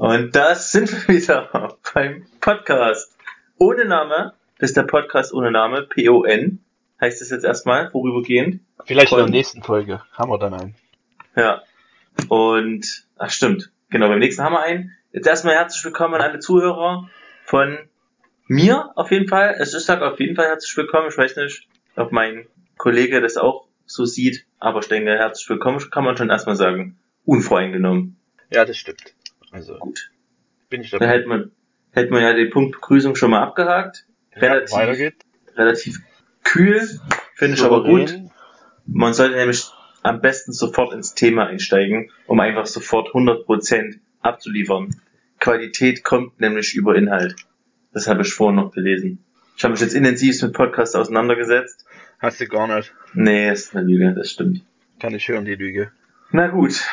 Und das sind wir wieder beim Podcast. Ohne Name, das ist der Podcast ohne Name, P-O-N, heißt es jetzt erstmal, vorübergehend. Vielleicht in der nächsten Folge haben wir dann einen. Ja. Und, ach stimmt, genau, beim nächsten haben wir einen. Jetzt erstmal herzlich willkommen an alle Zuhörer von mir auf jeden Fall. Also ich sage auf jeden Fall herzlich willkommen. Ich weiß nicht, ob mein Kollege das auch so sieht, aber ich denke, herzlich willkommen kann man schon erstmal sagen. Unvoreingenommen. Ja, das stimmt. Also Gut. bin ich dabei. hätte man, hätte man ja den Punkt Begrüßung schon mal abgehakt. Relativ, Weiter geht. relativ kühl, finde ich aber gut. Man sollte nämlich am besten sofort ins Thema einsteigen, um einfach sofort 100% abzuliefern. Qualität kommt nämlich über Inhalt. Das habe ich vorhin noch gelesen. Ich habe mich jetzt intensiv mit Podcasts auseinandergesetzt. Hast du gar nicht. Nee, ist eine Lüge, das stimmt. Kann ich hören, die Lüge. Na gut.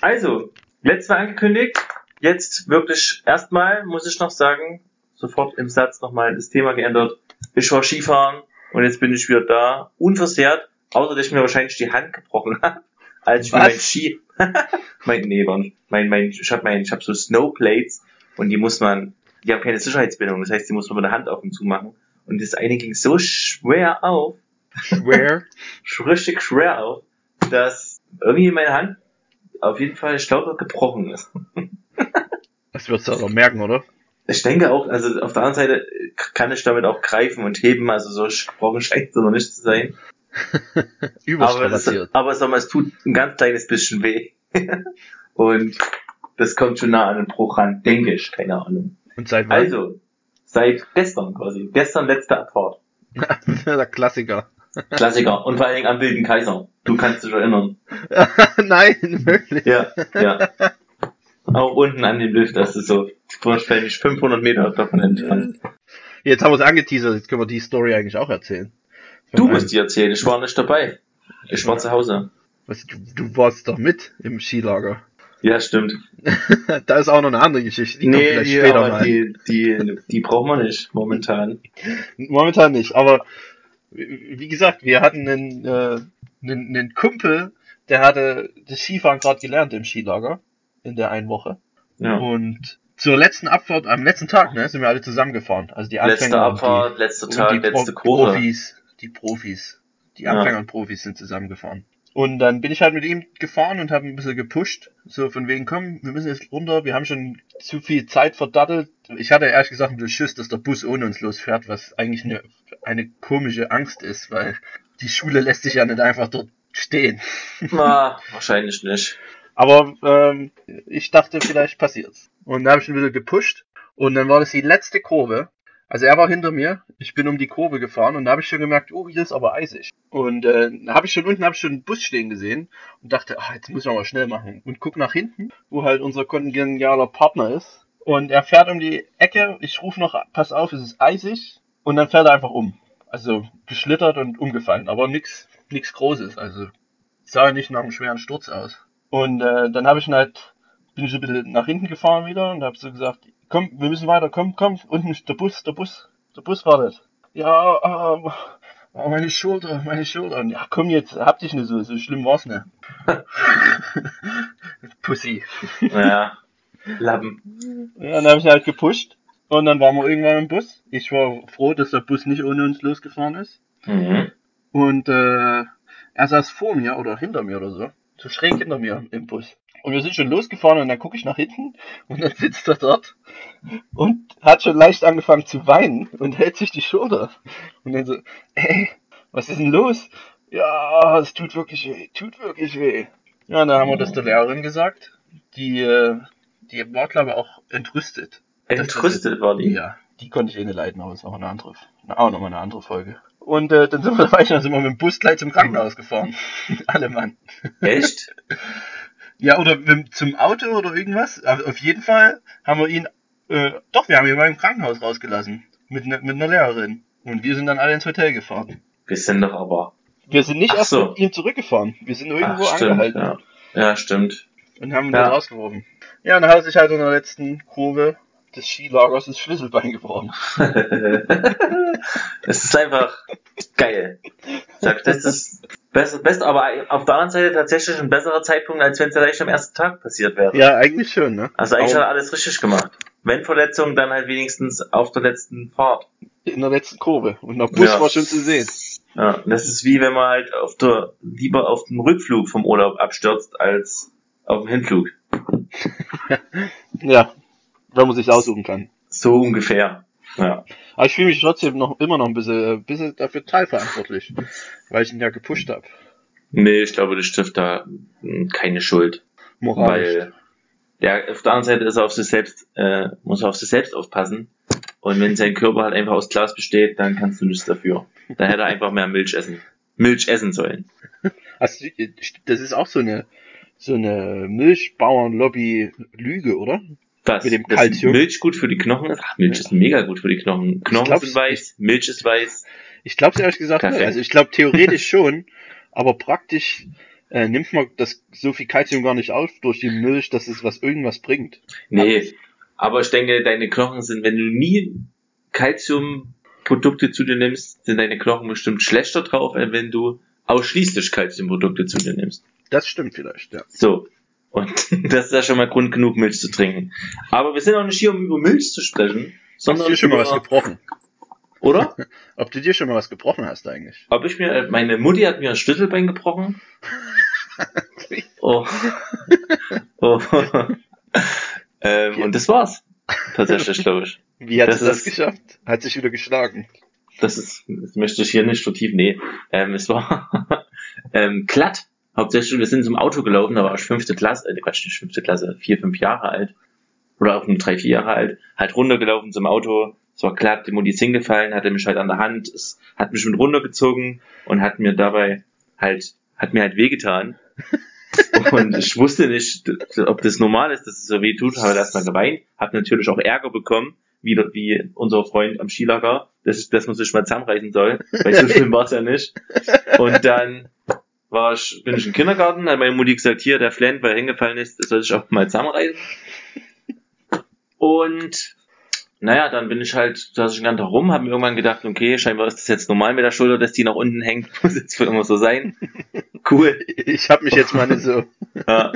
Also, letztes Mal angekündigt. Jetzt wirklich erstmal muss ich noch sagen, sofort im Satz nochmal das Thema geändert. Ich war Skifahren und jetzt bin ich wieder da, unversehrt, außer dass ich mir wahrscheinlich die Hand gebrochen habe, als ich mir mein Ski, mein, nee, mein, mein, ich habe mein, ich habe so Snowplates und die muss man, die haben keine Sicherheitsbindung, das heißt, die muss man mit der Hand auf und zu machen. Und das eine ging so schwer auf, Schwer. richtig schwer auf, dass irgendwie meine Hand auf jeden Fall, ich glaube, gebrochen ist. Das wirst du aber merken, oder? Ich denke auch, also auf der anderen Seite kann ich damit auch greifen und heben, also so gebrochen scheint es noch nicht zu sein. Aber es, aber sag mal, es tut ein ganz kleines bisschen weh. und das kommt schon nah an den Bruch ran, denke ich, keine Ahnung. Und seit wann? Also, seit gestern quasi. Gestern letzte Abfahrt. der Klassiker. Klassiker. Und vor allen Dingen am Wilden Kaiser. Du kannst dich erinnern. Nein, wirklich. Ja, ja. Auch unten an dem Lift, das ist so wahrscheinlich 500 Meter davon entfernt. Jetzt haben wir es angeteasert, jetzt können wir die Story eigentlich auch erzählen. Von Du musst die erzählen, ich war nicht dabei. Ich war zu Hause. Was, du, du warst doch mit im Skilager. Ja, stimmt. da ist auch noch eine andere Geschichte, die kommt nee, die, später mal. die, die, die brauchen wir nicht momentan. Momentan nicht, aber wie wie gesagt, wir hatten einen, äh, einen, einen Kumpel, der hatte das Skifahren gerade gelernt im Skilager in der einen Woche. Ja. Und zur letzten Abfahrt, am letzten Tag, ne, sind wir alle zusammengefahren. Also die Letzte Anfänger Abfahrt, letzter und die, Tag, und die letzte Pro Kurve. Profis, die Profis, die Ja. Anfänger und Profis sind zusammengefahren. Und dann bin ich halt mit ihm gefahren und habe ein bisschen gepusht. So von wegen, komm, wir müssen jetzt runter, wir haben schon zu viel Zeit verdattelt. Ich hatte ehrlich gesagt ein bisschen Schiss, dass der Bus ohne uns losfährt, was eigentlich eine, eine komische Angst ist, weil die Schule lässt sich ja nicht einfach dort stehen. Na, wahrscheinlich nicht. Aber ähm, ich dachte, vielleicht passiert's. Und dann habe ich ein bisschen gepusht und dann war das die letzte Kurve. Also er war hinter mir, ich bin um die Kurve gefahren und da habe ich schon gemerkt, oh, hier ist aber eisig. Und äh, da habe ich schon unten hab ich schon einen Bus stehen gesehen und dachte, ach, jetzt muss man mal schnell machen. Und guck nach hinten, wo halt unser kongenialer Partner ist. Und er fährt um die Ecke, ich rufe noch, pass auf, es ist eisig. Und dann fährt er einfach um. Also geschlittert und umgefallen, aber nix, nix Großes. Also sah nicht nach einem schweren Sturz aus. Und äh, dann habe ich ihn halt, bin ich so ein bisschen nach hinten gefahren wieder und habe so gesagt, komm, wir müssen weiter, komm, komm, unten ist der Bus, der Bus, der Bus wartet. Ja, ähm, oh, meine Schulter, meine Schulter. Und ja, komm jetzt, hab dich nicht so, so schlimm war's nicht. Pussy. Ja. Lappen. Ja, dann habe ich halt gepusht und dann waren wir irgendwann im Bus. Ich war froh, dass der Bus nicht ohne uns losgefahren ist. Mhm. Und äh, er saß vor mir oder hinter mir oder so. So schräg hinter mir im Bus. Und wir sind schon losgefahren und dann gucke ich nach hinten und dann sitzt er dort und hat schon leicht angefangen zu weinen und hält sich die Schulter. Und dann so, ey, was ist denn los? Ja, es tut wirklich weh, tut wirklich weh. Ja, und dann haben wir das der Lehrerin gesagt. Die, äh, die war, glaube ich, auch entrüstet. Entrüstet war die. Ja, die konnte ich eh nicht leiden, aber ist auch eine andere, auch nochmal eine andere Folge. Und äh, dann sind wir dann sind wir mit dem Bus gleich zum Krankenhaus gefahren. Alle Mann. Echt? Ja, oder mit, zum Auto oder irgendwas. Aber auf jeden Fall haben wir ihn, äh, doch, wir haben ihn mal im Krankenhaus rausgelassen. Mit, ne, mit einer Lehrerin. Und wir sind dann alle ins Hotel gefahren. Wir sind doch aber. Wir sind nicht Ach erst so. mit ihm zurückgefahren. Wir sind irgendwo Ach, stimmt, angehalten ja. ja, stimmt. und haben ihn Ja. dann rausgeworfen. Ja, und dann hat er sich halt in der letzten Kurve des Skilagers das Schlüsselbein gebrochen. es ist einfach geil. Sag, das ist Besser, best, aber auf der anderen Seite tatsächlich ein besserer Zeitpunkt, als wenn es vielleicht am ersten Tag passiert wäre. Ja, eigentlich schon, ne? Also eigentlich Aber hat er alles richtig gemacht. Wenn Verletzung, dann halt wenigstens auf der letzten Fahrt. in der letzten Kurve. Und der Bus Ja. war schon zu sehen. Ja, das ist wie wenn man halt auf der, lieber auf dem Rückflug vom Urlaub abstürzt, als auf dem Hinflug. Ja, wenn man sich aussuchen kann. So ungefähr. Ja. Aber ich fühle mich trotzdem noch immer noch ein bisschen, ein bisschen dafür teilverantwortlich, weil ich ihn ja gepusht habe. Nee, ich glaube, das trifft da mh, keine Schuld. Moralisch. Weil der auf der anderen Seite ist er auf sich selbst, äh, muss er auf sich selbst aufpassen. Und wenn sein Körper halt einfach aus Glas besteht, dann kannst du nichts dafür. Dann hätte er einfach mehr Milch essen. Milch essen sollen. Du, das ist auch so eine, so eine Milchbauernlobby-Lüge, oder? Das, Mit dem Calcium? Milch gut für die Knochen ist. Ach, Milch ist mega gut für die Knochen. Knochen sind weiß, Milch ist weiß. Ich glaube ehrlich gesagt. Perfekt. Also ich glaube theoretisch schon, aber praktisch äh, nimmt man das so viel Kalzium gar nicht auf durch die Milch, dass es was irgendwas bringt. Nee, aber ich denke, deine Knochen sind, wenn du nie Calciumprodukte zu dir nimmst, sind deine Knochen bestimmt schlechter drauf, als wenn du ausschließlich Calciumprodukte zu dir nimmst. Das stimmt vielleicht, ja. So. Und das ist ja schon mal Grund genug, Milch zu trinken. Aber wir sind auch nicht hier, um über Milch zu sprechen, Hast sondern du dir schon mal was gebrochen? oder? Ob du dir schon mal was gebrochen hast eigentlich? Ob ich mir, äh, meine Mutti hat mir ein Schlüsselbein gebrochen. Oh. oh. ähm, und das war's. Tatsächlich, glaube ich. Wie hat Das sie das ist- geschafft? Hat sich wieder geschlagen. Das ist, das möchte ich hier nicht vertiefen, nee. Ähm, es war ähm, glatt. Hauptsächlich, wir sind zum Auto gelaufen, da war ich fünfte Klasse, äh, Quatsch, nicht fünfte Klasse, vier, fünf Jahre alt. Oder auch nur drei, vier Jahre alt. Halt runtergelaufen zum Auto. Es war glatt, die Mutti ist hingefallen, hatte mich halt an der Hand, es hat mich mit runtergezogen und hat mir dabei halt, hat mir halt wehgetan. Und ich wusste nicht, ob das normal ist, dass es so weh tut, habe erstmal geweint, habe natürlich auch Ärger bekommen, wieder wie unser Freund am Skilager, dass, dass man sich mal zusammenreißen soll, weil so schlimm war es ja nicht. Und dann war ich, bin ich im Kindergarten, hat meine Mutti gesagt, hier, der Flenn, weil er hingefallen ist, soll sich auch mal zusammenreißen. Und naja, dann bin ich halt, saß ich den ganzen Tag rum, habe mir irgendwann gedacht, okay, scheinbar ist das jetzt normal mit der Schulter, dass die nach unten hängt, muss jetzt für immer so sein. Cool. Ich habe mich jetzt mal nicht so. Ja.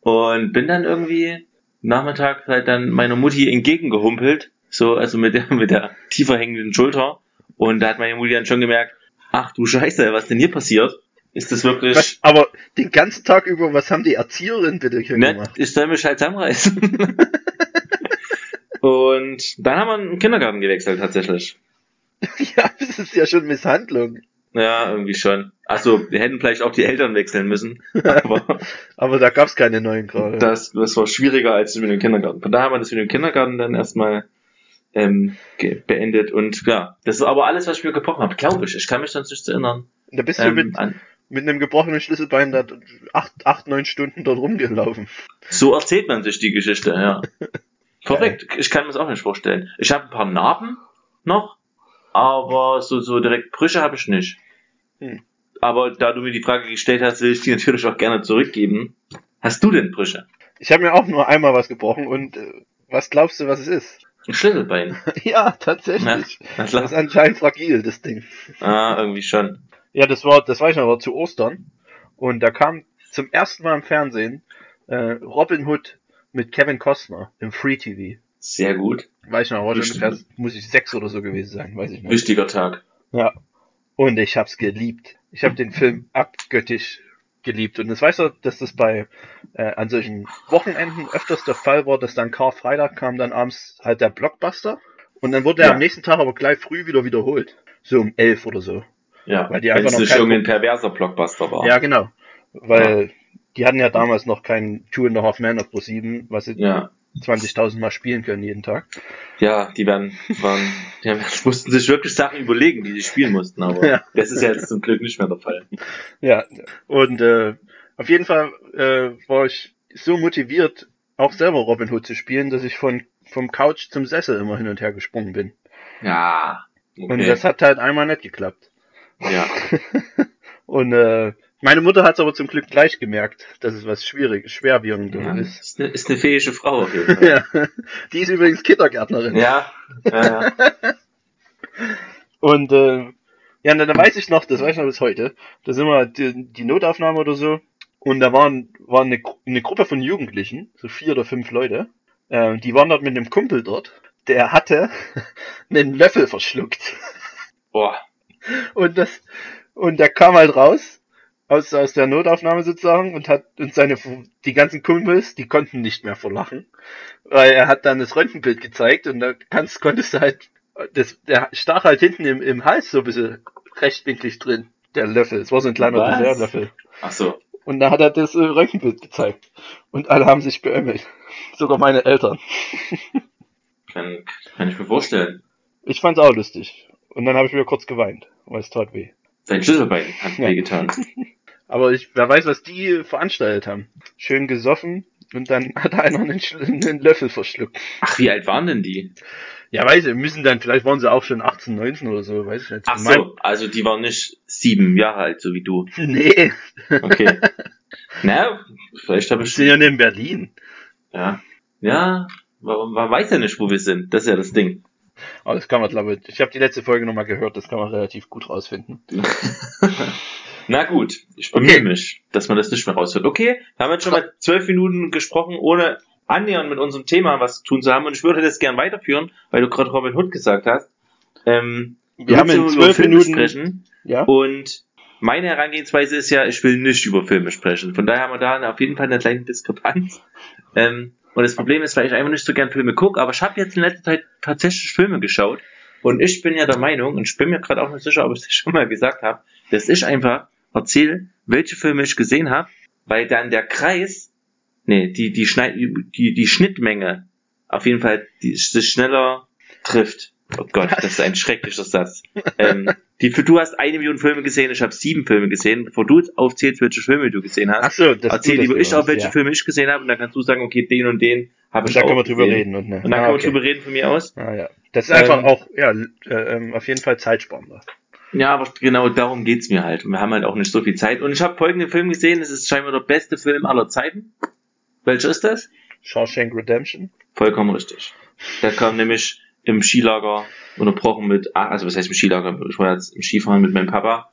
Und bin dann irgendwie Nachmittag halt dann meiner Mutti entgegengehumpelt, so, also mit der, mit der tiefer hängenden Schulter. Und da hat meine Mutti dann schon gemerkt, ach du Scheiße, was denn hier passiert? Ist das wirklich, Was, aber den ganzen Tag über, was haben die Erzieherinnen bitte hier ne, gemacht? ich soll mich halt zusammenreißen. Und dann haben wir einen Kindergarten gewechselt, tatsächlich. Ja, das ist ja schon Misshandlung. Ja, irgendwie schon. Achso, wir hätten vielleicht auch die Eltern wechseln müssen. Aber Aber da gab's keine neuen gerade. das, das war schwieriger als mit dem Kindergarten. Von daher haben wir das mit dem Kindergarten dann erstmal ähm, beendet. Und ja, das ist aber alles, was ich mir gebrochen habe, glaube ich. Ich kann mich sonst nicht erinnern. Da bist du Ähm, mit, an, mit einem gebrochenen Schlüsselbein da acht, acht, neun Stunden dort rumgelaufen. so erzählt man sich die Geschichte, ja. Korrekt, ich kann mir das auch nicht vorstellen. Ich habe ein paar Narben noch, aber so, so direkt Brüche habe ich nicht. Hm. Aber da du mir die Frage gestellt hast, will ich die natürlich auch gerne zurückgeben. Hast du denn Brüche? Ich habe mir auch nur einmal was gebrochen und äh, was glaubst du, was es ist? Ein Schlüsselbein. Ja, tatsächlich. Na Das ist anscheinend fragil, das Ding. Ah, irgendwie schon. Ja, das war, das weiß ich noch, war zu Ostern. Und da kam zum ersten Mal im Fernsehen äh, Robin Hood mit Kevin Costner im Free TV. Sehr gut. Weiß ich noch, Bestimmt. ungefähr, muss ich sechs oder so gewesen sein, weiß ich nicht. Wichtiger Tag. Ja. Und ich hab's geliebt. Ich habe den Film abgöttisch geliebt. Und das weißt du, dass das bei äh, an solchen Wochenenden öfters der Fall war, dass dann Karfreitag kam dann abends halt der Blockbuster. Und dann wurde er Ja. am nächsten Tag aber gleich früh wieder wiederholt. So um elf oder so. Ja, Weil die einfach noch nicht irgendein perverser Blockbuster war. Ja, genau. Weil die hatten ja damals noch kein Two and a Half Men auf Pro 7, was sie Ja, 20.000 Mal spielen können jeden Tag. ja die werden, waren, die haben- mussten sich wirklich Sachen überlegen, die sie spielen mussten, aber Ja. das ist ja jetzt zum Glück nicht mehr der Fall. Ja, und äh, auf jeden Fall äh, war ich so motiviert, auch selber Robin Hood zu spielen, dass ich von vom Couch zum Sessel immer hin und her gesprungen bin. Ja, okay. Und das hat halt einmal nicht geklappt. Ja. Und äh, meine Mutter hat es aber zum Glück gleich gemerkt, dass es was schwierig, schwerwiegendes ja. ist. Ist, eine, ist eine fähige Frau auf jeden Fall. Ja, die ist übrigens Kindergärtnerin. Ja, ja, ja. Und äh, Ja, und dann weiß ich noch, das weiß ich noch bis heute. Da sind wir die, die Notaufnahme oder so. Und da waren, waren eine, eine Gruppe von Jugendlichen, so vier oder fünf Leute. Äh, die waren dort mit einem Kumpel dort. Der hatte einen Löffel verschluckt. Boah. Und das, und der kam halt raus aus, aus der Notaufnahme sozusagen und hat und seine die ganzen Kumpels, die konnten nicht mehr vor Lachen, weil er hat dann das Röntgenbild gezeigt und da kannst, konntest du halt das der stach halt hinten im, im Hals so ein bisschen rechtwinklig drin, der Löffel. Es war so ein kleiner Was? Dessertlöffel. Ach so. Und da hat er das äh, Röntgenbild gezeigt und alle haben sich beömmelt, sogar meine Eltern. Kann, kann ich mir vorstellen. Ich fand's auch lustig und dann habe ich wieder kurz geweint, weil es tat weh. Sein Schlüsselbein hat Ja. wehgetan. Aber ich, wer weiß, was die veranstaltet haben. Schön gesoffen und dann hat einer einen, einen Löffel verschluckt. Ach, wie alt waren denn die? Ja, weiß ich, müssen dann, vielleicht waren sie auch schon 18, 19 oder so, weiß ich nicht. Ach so, also die waren nicht sieben Jahre alt, so wie du. Nee, Okay. Na, vielleicht habe wir ich sind ja nicht in Berlin. Ja. Ja, man, man weiß ja nicht, wo wir sind. Das ist ja das Ding. Aber das kann man, glaube ich, ich habe die letzte Folge nochmal gehört, das kann man relativ gut rausfinden. Na gut, ich bemühe Okay. mich, dass man das nicht mehr raushört. Okay, wir haben jetzt schon mal zwölf Minuten gesprochen, ohne annähernd mit unserem Thema was zu tun zu haben. Und ich würde das gern weiterführen, weil du gerade Robin Hood gesagt hast. Ähm, Wir haben in zwölf Filme Minuten, sprechen. ja, Und meine Herangehensweise ist ja, ich will nicht über Filme sprechen. Von daher haben wir da auf jeden Fall eine kleine Diskrepanz. Ähm, und das Problem ist, weil ich einfach nicht so gern Filme gucke, aber ich habe jetzt in letzter Zeit tatsächlich Filme geschaut. Und ich bin ja der Meinung, und ich bin mir gerade auch nicht sicher, ob ich es schon mal gesagt habe, dass ich einfach erzähle, welche Filme ich gesehen habe, weil dann der Kreis, nee, die, die, Schneid, die, die Schnittmenge auf jeden Fall die, sich schneller trifft. Oh Gott, das ist ein schrecklicher Satz. Ähm, die, du hast eine Million Filme gesehen, ich habe sieben Filme gesehen. Bevor du aufzählst, welche Filme du gesehen hast, ach so, das erzähl das lieber ich auch, welche ja. Filme ich gesehen habe, und dann kannst du sagen, okay, den und den habe Und ich da auch können wir drüber gesehen. reden. Und, ne? Und dann ah, können wir drüber reden von mir aus. Ah, ja. Das ist einfach Ähm, auch, ja, äh, ähm, auf jeden Fall zeitsparender. Ja, aber genau darum geht's mir halt. Und wir haben halt auch nicht so viel Zeit. Und ich habe folgenden Film gesehen, es ist scheinbar der beste Film aller Zeiten. Welcher ist das? Shawshank Redemption. Vollkommen richtig. Der kam nämlich im Skilager unterbrochen mit, ah, also was heißt im Skilager? Ich war jetzt im Skifahren mit meinem Papa.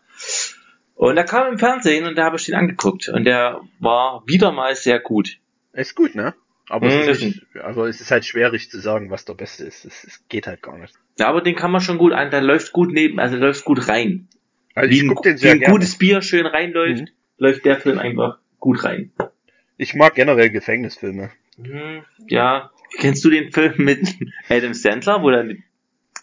Und der kam im Fernsehen und da habe ich den angeguckt. Und der war wieder mal sehr gut. Ist gut, ne? Aber Mhm, es, ist, aber es ist halt schwierig zu sagen, was der Beste ist. Es, es geht halt gar nicht. Ja, aber den kann man schon gut an, der läuft gut neben, also läuft gut rein. Also wie ich ein, guck den wie sehr ein gerne. gutes Bier schön reinläuft, Mhm. läuft der Film einfach gut rein. Ich mag generell Gefängnisfilme. Hm, ja. Kennst du den Film mit Adam Sandler, wo er ein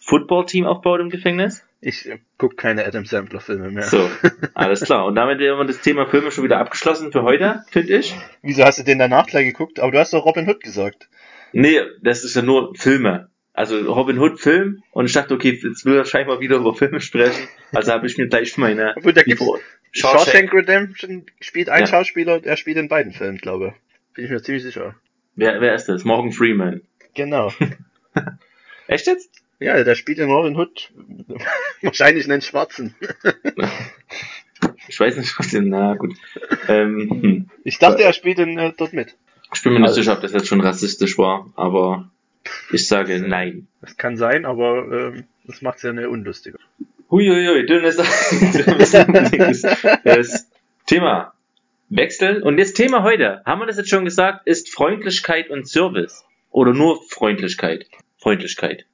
Footballteam aufbaut im Gefängnis? Ich äh, guck keine Adam Sandler Filme mehr. So, alles klar. Und damit haben wir das Thema Filme schon wieder abgeschlossen für heute, finde ich. Wieso hast du den danach gleich geguckt? Aber du hast doch Robin Hood gesagt. Nee, das ist ja nur Filme. Also Robin Hood Film und ich dachte, okay, jetzt will er scheinbar wieder über Filme sprechen. Also habe ich mir gleich meine Obwohl, da gibt's Shawshank, Shawshank. Redemption spielt ein Ja. Schauspieler, der spielt in beiden Filmen, glaube ich. Bin ich mir ziemlich sicher. Wer, wer ist das? Morgan Freeman. Genau. Echt jetzt? Ja, der spielt in Robin Hood wahrscheinlich einen Schwarzen. Ich weiß nicht, was denn. Na gut. Ähm, hm. Ich dachte, er spielt in, äh, dort mit. Ich bin mir nicht Also- sicher, ob das jetzt schon rassistisch war, aber ich sage nein. Das kann sein, aber ähm, das macht's ja nicht unlustiger. Huiuiui, dünnes, dünnes das Thema Wechsel. Und das Thema heute, haben wir das jetzt schon gesagt, ist Freundlichkeit und Service. Oder nur Freundlichkeit. Freundlichkeit.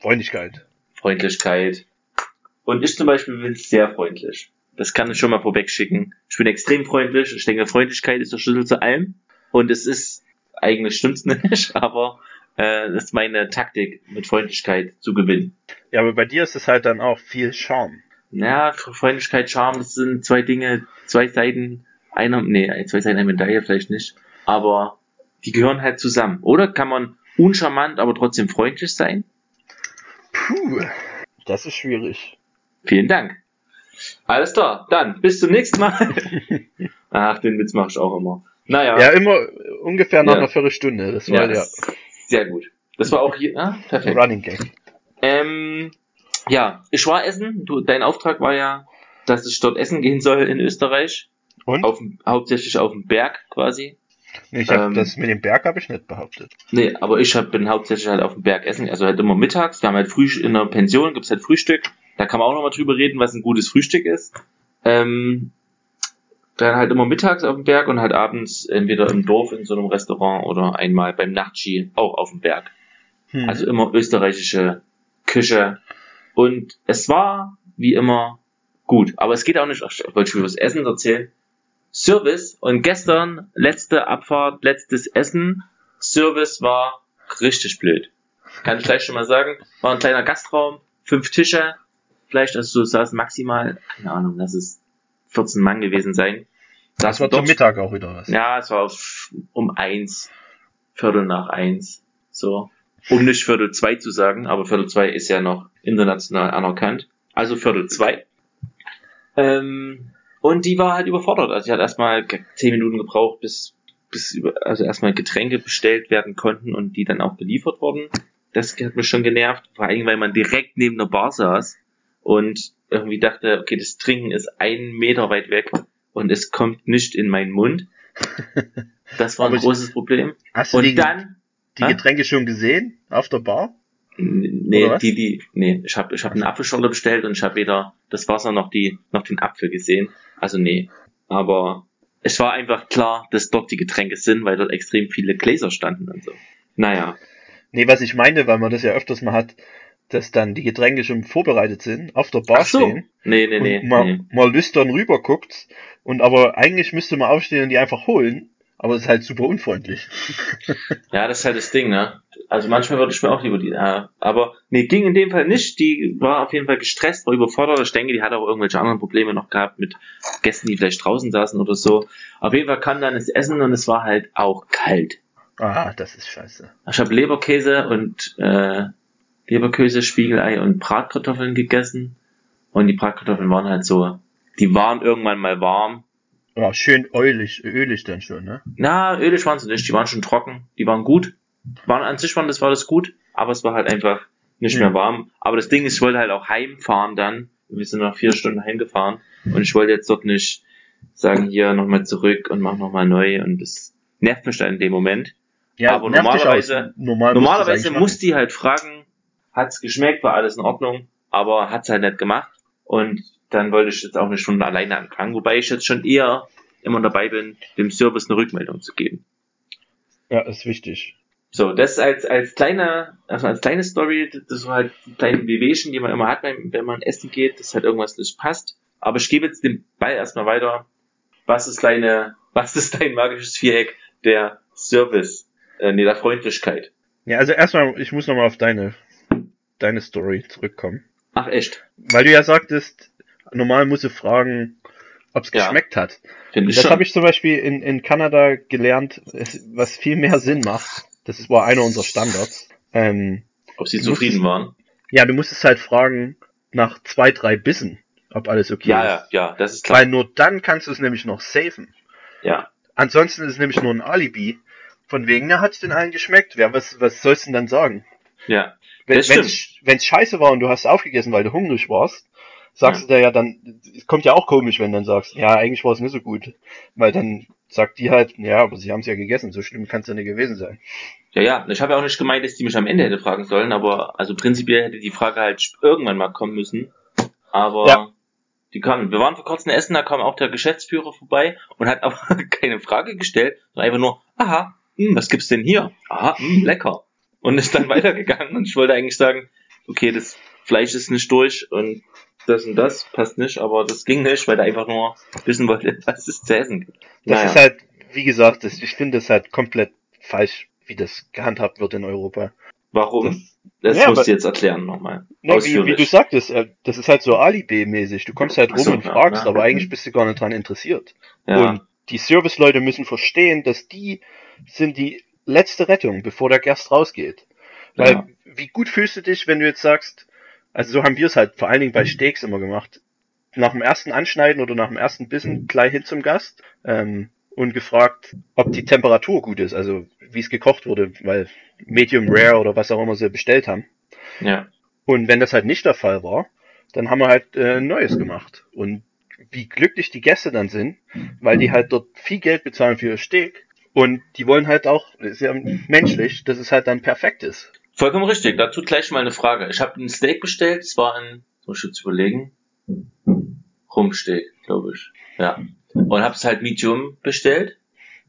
Freundlichkeit. Freundlichkeit. Und ich zum Beispiel bin sehr freundlich. Das kann ich schon mal vorweg schicken. Ich bin extrem freundlich. Ich denke, Freundlichkeit ist der Schlüssel zu allem. Und es ist, eigentlich stimmt's nicht, aber äh, das ist meine Taktik, mit Freundlichkeit zu gewinnen. Ja, aber bei dir ist es halt dann auch viel Charme. Ja, Freundlichkeit, Charme, das sind zwei Dinge, zwei Seiten einer, nee, zwei Seiten einer Medaille vielleicht nicht, aber die gehören halt zusammen. Oder kann man uncharmant, aber trotzdem freundlich sein? Puh, das ist schwierig. Vielen Dank. Alles klar, dann bis zum nächsten Mal. Ach, den Witz mache ich auch immer. Naja, Ja, immer ungefähr nach Ja. einer Viertelstunde. Das ja, war ja, das- sehr gut. Das war auch hier, ah, perfekt. Running Gag. Ähm, ja, ich war essen. Du, dein Auftrag war ja, dass ich dort essen gehen soll in Österreich. Und? Auf, hauptsächlich auf dem Berg quasi. Nee, ich hab, ähm, das mit dem Berg habe ich nicht behauptet. Nee, aber ich hab, bin hauptsächlich halt auf dem Berg essen, also halt immer mittags. Wir haben halt früh in der Pension, gibt's halt Frühstück. Da kann man auch nochmal drüber reden, was ein gutes Frühstück ist. Ähm, dann halt immer mittags auf dem Berg und halt abends entweder im Dorf in so einem Restaurant oder einmal beim Nachtski auch auf dem Berg. Hm. Also immer österreichische Küche. Und es war wie immer gut. Aber es geht auch nicht, ach, ich wollte schon über das Essen erzählen. Service und gestern letzte Abfahrt, letztes Essen. Service war richtig blöd. Kann ich gleich schon mal sagen. War ein kleiner Gastraum, fünf Tische, vielleicht, also so saßen maximal, keine Ahnung, lass es 14 Mann gewesen sein. das war zum Mittag auch wieder was. Ja, es war auf, um eins, Viertel nach eins, so. Um nicht Viertel zwei zu sagen, aber Viertel zwei ist ja noch international anerkannt. Also Viertel zwei. Ähm, und die war halt überfordert. Also sie hat erstmal zehn Minuten gebraucht, bis, bis über, also erstmal Getränke bestellt werden konnten und die dann auch beliefert wurden. Das hat mich schon genervt, vor allem weil man direkt neben der Bar saß und irgendwie dachte, okay, das Trinken ist einen Meter weit weg und es kommt nicht in meinen Mund. Das war ein ich- großes Problem. Hast du Und die, dann, die? Getränke schon gesehen? Auf der Bar? Nee, die, die, nee, ich habe ich hab eine Apfelschorle bestellt und ich habe weder das Wasser noch die, noch den Apfel gesehen. Also nee. Aber es war einfach klar, dass dort die Getränke sind, weil dort extrem viele Gläser standen und so. Naja. Nee, was ich meine, weil man das ja öfters mal hat, dass dann die Getränke schon vorbereitet sind, auf der Bar Ach so. stehen. Nee, nee, nee. und mal, nee. mal lüstern rüber guckt und aber eigentlich müsste man aufstehen und die einfach holen, aber das ist halt super unfreundlich. Ja, das ist halt das Ding, ne? Also manchmal würde ich mir auch lieber die, ja, aber nee, ging in dem Fall nicht. Die war auf jeden Fall gestresst, war überfordert. Ich denke, die hat auch irgendwelche anderen Probleme noch gehabt mit Gästen, die vielleicht draußen saßen oder so. Auf jeden Fall kam dann das Essen und es war halt auch kalt. Ah, das ist scheiße. Ich habe Leberkäse und äh, Leberkäse, Spiegelei und Bratkartoffeln gegessen. Und die Bratkartoffeln waren halt so, die waren irgendwann mal warm. Ja, schön ölig, ölig dann schon, ne? Na, ölig waren sie nicht, die waren schon trocken, die waren gut. Waren an sich waren das war das gut, aber es war halt einfach nicht mehr warm. Aber das Ding ist, ich wollte halt auch heimfahren dann. Wir sind nach vier Stunden heimgefahren und ich wollte jetzt dort nicht sagen, hier nochmal zurück und mach nochmal neu und das nervt mich dann in dem Moment. Aber nervt dich normalerweise-. Normal Normalerweise muss die halt fragen, hat's geschmeckt, war alles in Ordnung, aber hat's halt nicht gemacht. Und dann wollte ich jetzt auch eine Stunde alleine anfangen, wobei ich jetzt schon eher immer dabei bin, dem Service eine Rückmeldung zu geben. Ja, ist wichtig. So, das als, als kleine, also als kleine Story, das sind halt die kleinen Wehwehchen, die man immer hat, wenn, man essen geht, dass halt irgendwas nicht passt. Aber ich gebe jetzt den Ball erstmal weiter. Was ist deine, was ist dein magisches Viereck der Service, äh, nee, der Freundlichkeit? Ja, also erstmal, ich muss nochmal auf deine, deine Story zurückkommen. Ach, echt? Weil du ja sagtest, normal muss sie fragen, ob es Ja. geschmeckt hat. Finde ich Das habe ich zum Beispiel in, in Kanada gelernt, was viel mehr Sinn macht. Das war einer unserer Standards. Ähm, Ob sie zufrieden musstest- waren? ja, du musstest halt fragen nach zwei, drei Bissen, ob alles okay Ja, ist. ja, ja, das ist klar. Weil nur dann kannst du es nämlich noch safen. Ja, Ansonsten ist es nämlich nur ein Alibi. Von wegen, na, hat's den allen geschmeckt? Wer, was, was sollst du denn dann sagen? ja, Wenn wenn's scheiße war und du hast aufgegessen, weil du hungrig warst, sagst Ja. du dir ja dann, es kommt ja auch komisch, wenn du dann sagst, ja, eigentlich war es nicht so gut. Weil dann sagt die halt, ja, aber sie haben es ja gegessen, so schlimm kann es ja nicht gewesen sein. ja, ja. Ich habe ja auch nicht gemeint, dass die mich am Ende hätte fragen sollen, aber also prinzipiell hätte die Frage halt irgendwann mal kommen müssen. Aber Ja. die kamen. Wir waren vor kurzem essen, da kam auch der Geschäftsführer vorbei und hat aber keine Frage gestellt, sondern einfach nur, aha, hm, was gibt's denn hier? Aha, hm, lecker. Und ist dann weitergegangen und ich wollte eigentlich sagen, okay, das Fleisch ist nicht durch und das und das passt nicht, aber das ging nicht, weil er einfach nur wissen wollte, was es zu essen gibt. Das Naja. ist halt, wie gesagt, das, ich finde das halt komplett falsch, wie das gehandhabt wird in Europa. Warum? Das, Ja, musst aber- du jetzt erklären nochmal. Ne, wie, wie du sagtest, äh, das ist halt so Alibi-mäßig. Du kommst halt rum so, und ja, fragst, ja. aber eigentlich bist du gar nicht dran interessiert. ja. Und die Serviceleute müssen verstehen, dass die sind die letzte Rettung, bevor der Gast rausgeht. Weil, Ja. wie gut fühlst du dich, wenn du jetzt sagst, also so haben wir es halt vor allen Dingen bei Steaks immer gemacht, nach dem ersten Anschneiden oder nach dem ersten Bissen gleich hin zum Gast ähm, und gefragt, ob die Temperatur gut ist, also wie es gekocht wurde, weil Medium Rare oder was auch immer sie bestellt haben. ja. Und wenn das halt nicht der Fall war, dann haben wir halt äh, ein Neues gemacht. Und wie glücklich die Gäste dann sind, weil die halt dort viel Geld bezahlen für ihr Steak. Und die wollen halt auch, ist ja menschlich, dass es halt dann perfekt ist. Vollkommen richtig. Dazu gleich mal eine Frage. Ich habe ein Steak bestellt. Es war ein muss ich jetzt überlegen, Rumsteak, glaube ich. Ja. Und hab's halt Medium bestellt.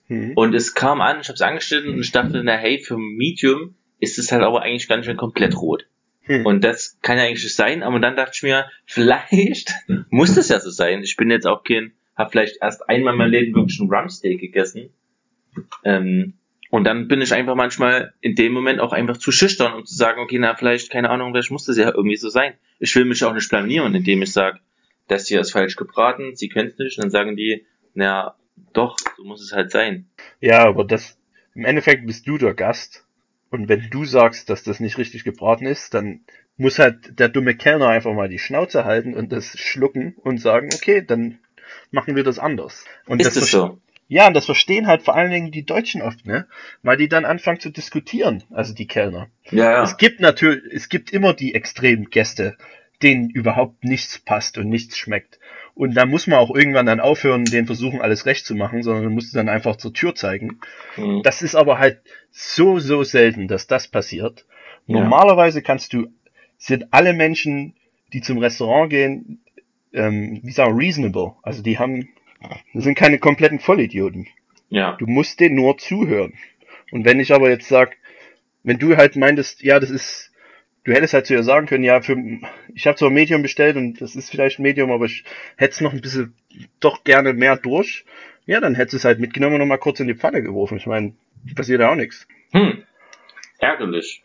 Mhm. Und es kam an, ich hab's angestellt und ich dachte, na hey, für Medium ist es halt aber eigentlich ganz schön komplett rot. Hm. Und das kann ja eigentlich nicht sein, aber dann dachte ich mir, vielleicht muss das ja so sein. Ich bin jetzt auch kein, hab vielleicht erst einmal in meinem Leben wirklich einen Rumsteak gegessen. Ähm, und dann bin ich einfach manchmal in dem Moment auch einfach zu schüchtern, um zu sagen, okay, na, vielleicht, keine Ahnung, vielleicht muss das ja irgendwie so sein. Ich will mich auch nicht blamieren, indem ich sage, das hier ist falsch gebraten, sie können es nicht. Und dann sagen die, na, doch, so muss es halt sein. Ja, aber das, im Endeffekt bist du der Gast. Und wenn du sagst, dass das nicht richtig gebraten ist, dann muss halt der dumme Kellner einfach mal die Schnauze halten und das schlucken und sagen, okay, dann machen wir das anders. Und Ist es ver- so? Ja, und das verstehen halt vor allen Dingen die Deutschen oft, ne? Weil die dann anfangen zu diskutieren, also die Kellner. Ja, ja. Es gibt natürlich, es gibt immer die extremen Gäste, denen überhaupt nichts passt und nichts schmeckt. Und da muss man auch irgendwann dann aufhören, den versuchen, alles recht zu machen, sondern man muss dann einfach zur Tür zeigen. Hm. Das ist aber halt so, so selten, dass das passiert. Ja. Normalerweise kannst du, sind alle Menschen, die zum Restaurant gehen, ähm, wie sagen, reasonable. Also die haben, das sind keine kompletten Vollidioten. Ja. Du musst denen nur zuhören. Und wenn ich aber jetzt sag, wenn du halt meintest, ja, das ist, du hättest halt zu ihr sagen können, ja, für, ich habe zwar Medium bestellt und das ist vielleicht Medium, aber ich hätte es noch ein bisschen doch gerne mehr durch. Ja, dann hättest du es halt mitgenommen und noch mal kurz in die Pfanne geworfen. Ich meine, passiert ja auch nichts. Hm. Ärgerlich.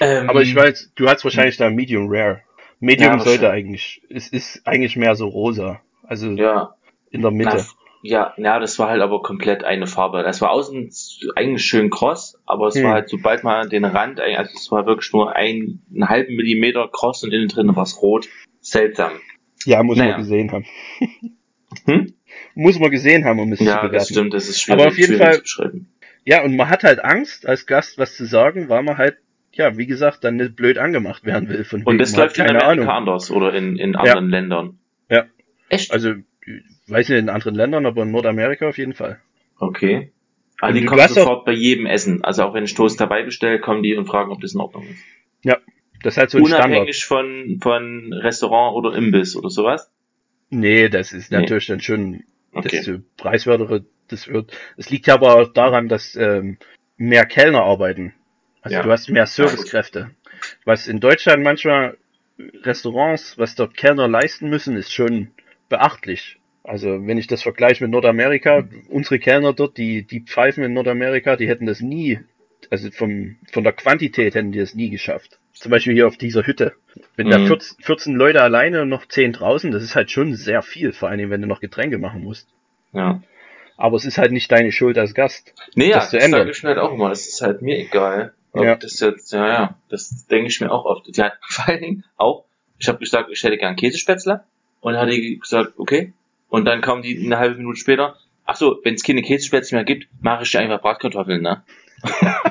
Ähm, Aber ich weiß, du hast wahrscheinlich da Medium Rare. Medium Ja, sollte eigentlich, es ist eigentlich mehr so rosa. Also Ja. In der Mitte. Na, ja, ja, das war halt aber komplett eine Farbe. Das war außen eigentlich schön kross, aber es Hm. war halt, sobald man den Rand, also es war wirklich nur ein, einen halben Millimeter kross und innen drin war es rot. Seltsam. Ja, muss Naja. man gesehen haben. Hm? Muss man gesehen haben, um es zu Ja, bewerten. das stimmt, das ist schwierig, Aber auf jeden schwierig Fall- zu beschreiben. Ja, und man hat halt Angst, als Gast was zu sagen, weil man halt, ja, wie gesagt, dann nicht blöd angemacht werden will von Und das läuft in Amerika Ahnung. anders oder in, in anderen Ländern. Ja. Echt? Also, weiß nicht in anderen Ländern, aber in Nordamerika auf jeden Fall. Okay. Aber Und die kommen sofort bei jedem Essen. Also auch wenn ich Toast dabei bestelle, kommen die und fragen, ob das in Ordnung ist. Das ist halt so ein Standard. Unabhängig von, von Restaurant oder Imbiss oder sowas. Nee, das ist Nee. natürlich dann schon Okay. desto preiswertere das wird. Es liegt ja aber auch daran, dass ähm, mehr Kellner arbeiten. Also Ja. du hast mehr Servicekräfte. Was in Deutschland manchmal Restaurants, was dort Kellner leisten müssen, ist schon beachtlich. Also wenn ich das vergleiche mit Nordamerika, unsere Kellner dort, die, die pfeifen in Nordamerika, die hätten das nie, also vom, von der Quantität hätten die das nie geschafft. Zum Beispiel hier auf dieser Hütte. Wenn da Mhm. 14, 14 Leute alleine und noch 10 draußen, das ist halt schon sehr viel, vor allem wenn du noch Getränke machen musst. Ja. Aber es ist halt nicht deine Schuld als Gast. Nee, Das das, zu ändern. sage ich mir halt auch immer. Das ist halt mir egal. Ob Ja. das jetzt, ja, ja, das denke ich mir auch oft. Ja, vor allen Dingen auch, ich habe gesagt, ich hätte gern Käsespätzle. Und dann hat die gesagt, okay. Und dann kam die eine halbe Minute später, ach so, wenn es keine Käsespätzle mehr gibt, mache ich dir einfach Bratkartoffeln, ne?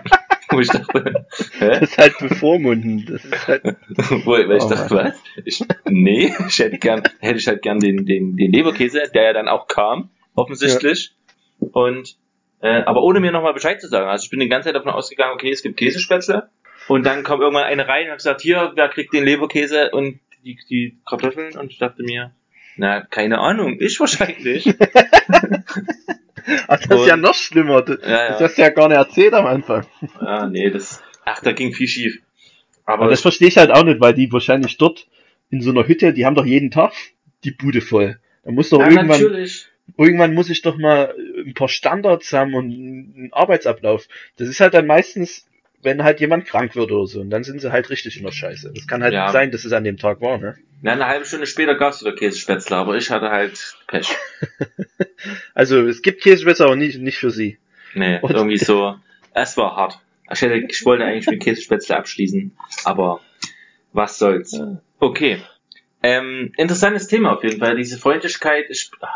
Wo ich dachte, hä? Das ist halt bevormunden. Das ist halt, Wo, weil ich Oh dachte, was? Ich, nee, ich hätte gern, hätte ich halt gern den, den, den Leberkäse, der ja dann auch kam, offensichtlich. Und, äh, aber ohne mir nochmal Bescheid zu sagen. Also ich bin die ganze Zeit davon ausgegangen, okay, es gibt Käsespätzle. Und dann kam irgendwann eine rein und hat gesagt, hier, wer kriegt den Leberkäse und die, die Kartoffeln? Und ich dachte mir, na, keine Ahnung, ich wahrscheinlich. ach, das ist ja Und- noch schlimmer. Das, Ja, ja. hast du ja gar nicht erzählt am Anfang. ja, nee, das, ach, da ging viel schief. Aber Aber das verstehe ich halt auch nicht, weil die wahrscheinlich dort in so einer Hütte, die haben doch jeden Tag die Bude voll. Da muss doch ja, irgendwann, natürlich. irgendwann muss ich doch mal ein paar Standards haben und einen Arbeitsablauf. Das ist halt dann meistens, wenn halt jemand krank wird oder so, und dann sind sie halt richtig in der Scheiße. Das kann halt Ja. sein, dass es an dem Tag war, ne? Na, eine halbe Stunde später gab's wieder Käsespätzle, aber ich hatte halt Pech. Also es gibt Käsespätzle, aber nicht, nicht für sie. Nee, Und- irgendwie so. Es war hart. Ich, hätte, ich wollte eigentlich mit Käsespätzle abschließen, aber was soll's. Okay. Ähm, interessantes Thema auf jeden Fall. Diese Freundlichkeit, ich, ah,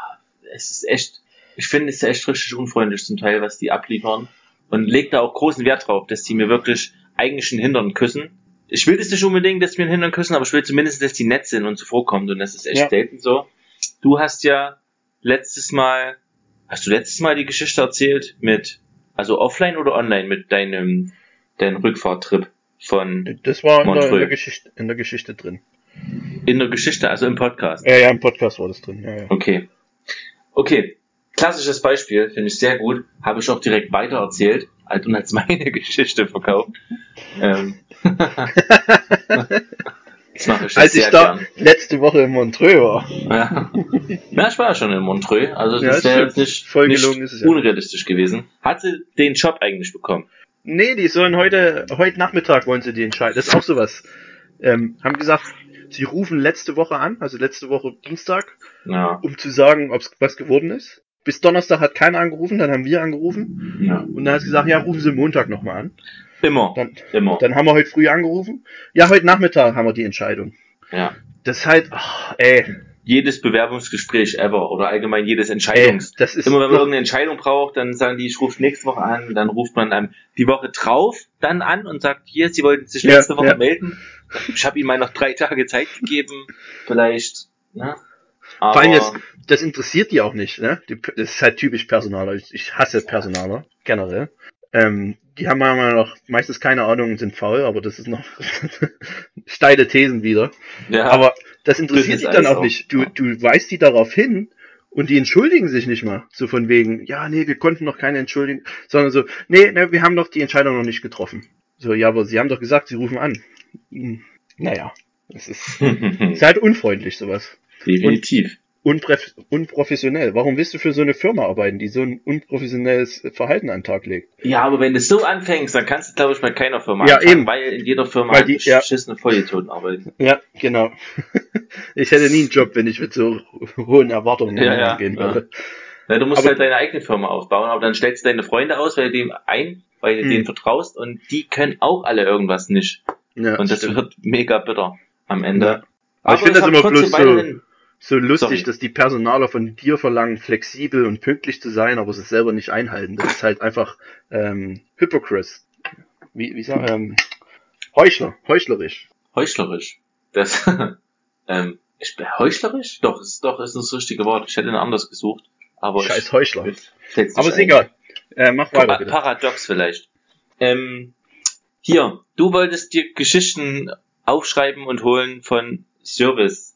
es ist echt, ich finde es echt richtig unfreundlich zum Teil, was die abliefern. Und leg da auch großen Wert drauf, dass die mir wirklich eigentlich einen Hintern küssen. Ich will das nicht unbedingt, dass die mir einen Hintern küssen, aber ich will zumindest, dass die nett sind und zuvorkommen. Und das ist echt Ja. selten so. Du hast ja letztes Mal, hast du letztes Mal die Geschichte erzählt mit, also offline oder online mit deinem, deinem Rückfahrttrip von, Das war in der, in der, Geschichte, in der Geschichte drin. In der Geschichte, also im Podcast. Ja, ja, im Podcast war das drin. Ja, ja. Okay. Okay. Klassisches Beispiel, finde ich sehr gut. Habe ich auch direkt weiter erzählt halt und als meine Geschichte verkauft. Ähm. das mache ich Als ich da gern. letzte Woche in Montreux war. Ja. ja, ich war ja schon in Montreux, also das ja, wäre jetzt nicht, Voll nicht ist unrealistisch ja. gewesen. Hat sie den Job eigentlich bekommen? Nee, die sollen heute, heute Nachmittag wollen sie die entscheiden. Das ist auch sowas. Ähm, haben gesagt, sie rufen letzte Woche an, also letzte Woche Dienstag, ja. um zu sagen, ob es was geworden ist. Bis Donnerstag hat keiner angerufen, dann haben wir angerufen. Ja. Und dann hat sie gesagt, ja, rufen Sie Montag nochmal an. Immer. Dann, immer. Dann haben wir heute früh angerufen. Ja, heute Nachmittag haben wir die Entscheidung. Ja. Das ist halt, ach, ey. Jedes Bewerbungsgespräch ever oder allgemein jedes Entscheidungs. Ey, das ist immer wenn man irgendeine Entscheidung braucht, dann sagen die, ich rufe nächste Woche an, dann ruft man dann die Woche drauf dann an und sagt, hier, sie wollten sich nächste ja, Woche ja. melden. Ich habe ihnen mal noch drei Tage Zeit gegeben. Vielleicht, ne? Aber Vor allem jetzt, das interessiert die auch nicht, ne? Die, das ist halt typisch Personaler. Ich, ich hasse Personaler, generell. Ähm, die haben manchmal noch meistens keine Ahnung und sind faul, aber das ist noch steile Thesen wieder. Ja, aber das interessiert dich dann auch, auch nicht. Du, du weist die darauf hin und die entschuldigen sich nicht mal. So von wegen, ja, nee, wir konnten noch keine entschuldigen, sondern so, nee, nee, wir haben doch die Entscheidung noch nicht getroffen. So, ja, aber sie haben doch gesagt, sie rufen an. Hm, naja, es ist, ist halt unfreundlich, sowas. Definitiv unprofessionell. Warum willst du für so eine Firma arbeiten, die so ein unprofessionelles Verhalten an den Tag legt? Ja, aber wenn du so anfängst, dann kannst du, glaube ich, bei keiner Firma ja, anfangen, eben. weil in jeder Firma weil die, halt ja. beschissene Vollidioten arbeiten. Ja, genau. ich hätte nie einen Job, wenn ich mit so hohen Erwartungen ja, ja, gehen würde. Ja. du musst aber, halt deine eigene Firma aufbauen, aber dann stellst du deine Freunde aus, weil du dem ein, weil du hm. denen vertraust und die können auch alle irgendwas nicht. Ja, und das stimmt. wird mega bitter am Ende. Ja. Aber, aber ich finde das immer bloß so so lustig, Sorry. dass die Personaler von dir verlangen, flexibel und pünktlich zu sein, aber es selber nicht einhalten. Das ist halt einfach ähm, Hypocrite. Wie, wie sagen ähm, Heuchler, heuchlerisch. Heuchlerisch. Das ähm, ich bin heuchlerisch? Doch, ist doch ist das richtige Wort. Ich hätte ein anderes gesucht. Aber Scheiß ich, Heuchler. Aber ist egal. Äh, mach weiter. Bitte. Paradox vielleicht. Ähm, hier, du wolltest dir Geschichten aufschreiben und holen von Service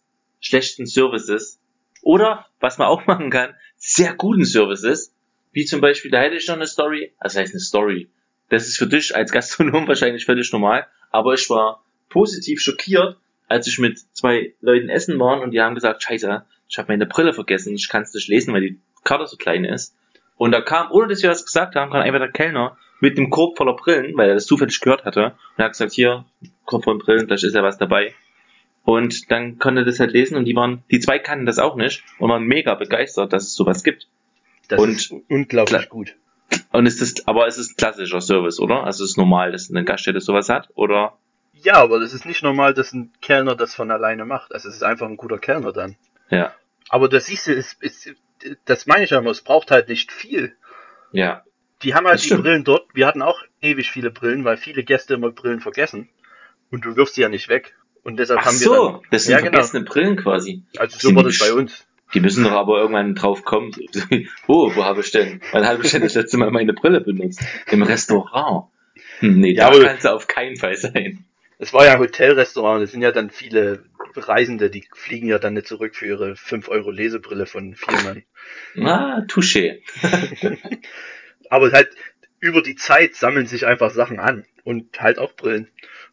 schlechten Services. Oder, was man auch machen kann, sehr guten Services. Wie zum Beispiel, da hätte ich noch eine Story. Also heißt eine Story. Das ist für dich als Gastronom wahrscheinlich völlig normal. Aber ich war positiv schockiert, als ich mit zwei Leuten essen war und die haben gesagt, scheiße, ich habe meine Brille vergessen, ich kann es nicht lesen, weil die Karte so klein ist. Und da kam, ohne dass wir was gesagt haben, kam einfach der Kellner mit dem Korb voller Brillen, weil er das zufällig gehört hatte. Und er hat gesagt, hier, Korb voller Brillen, vielleicht ist ja was dabei. Und dann konnte das halt lesen und die waren, die zwei kannten das auch nicht und waren mega begeistert, dass es sowas gibt. Das und ist unglaublich gut. Und es ist, aber es ist ein klassischer Service, oder? Also es ist normal, dass eine Gaststätte sowas hat, oder? Ja, aber es ist nicht normal, dass ein Kellner das von alleine macht. Also es ist einfach ein guter Kellner dann. Ja. Aber das siehst du, ist, ist, das meine ich ja immer, es braucht halt nicht viel. Ja. Die haben halt die Brillen dort. Wir hatten auch ewig viele Brillen, weil viele Gäste immer Brillen vergessen. Und du wirfst sie ja nicht weg. Und deshalb Ach haben wir so, das sind ja, vergessene genau. Brillen quasi. Also so war das bei uns. Die müssen doch aber irgendwann drauf kommen. oh, wo habe ich denn? Wann habe ich denn das letzte Mal meine Brille benutzt? Im Restaurant. Hm, nee, ja, da kann es auf keinen Fall sein. Es war ja ein Hotelrestaurant, es sind ja dann viele Reisende, die fliegen ja dann nicht zurück für ihre 5 Euro Lesebrille von Firmen. Ah, touché. aber halt über die Zeit sammeln sich einfach Sachen an und halt auch Brillen.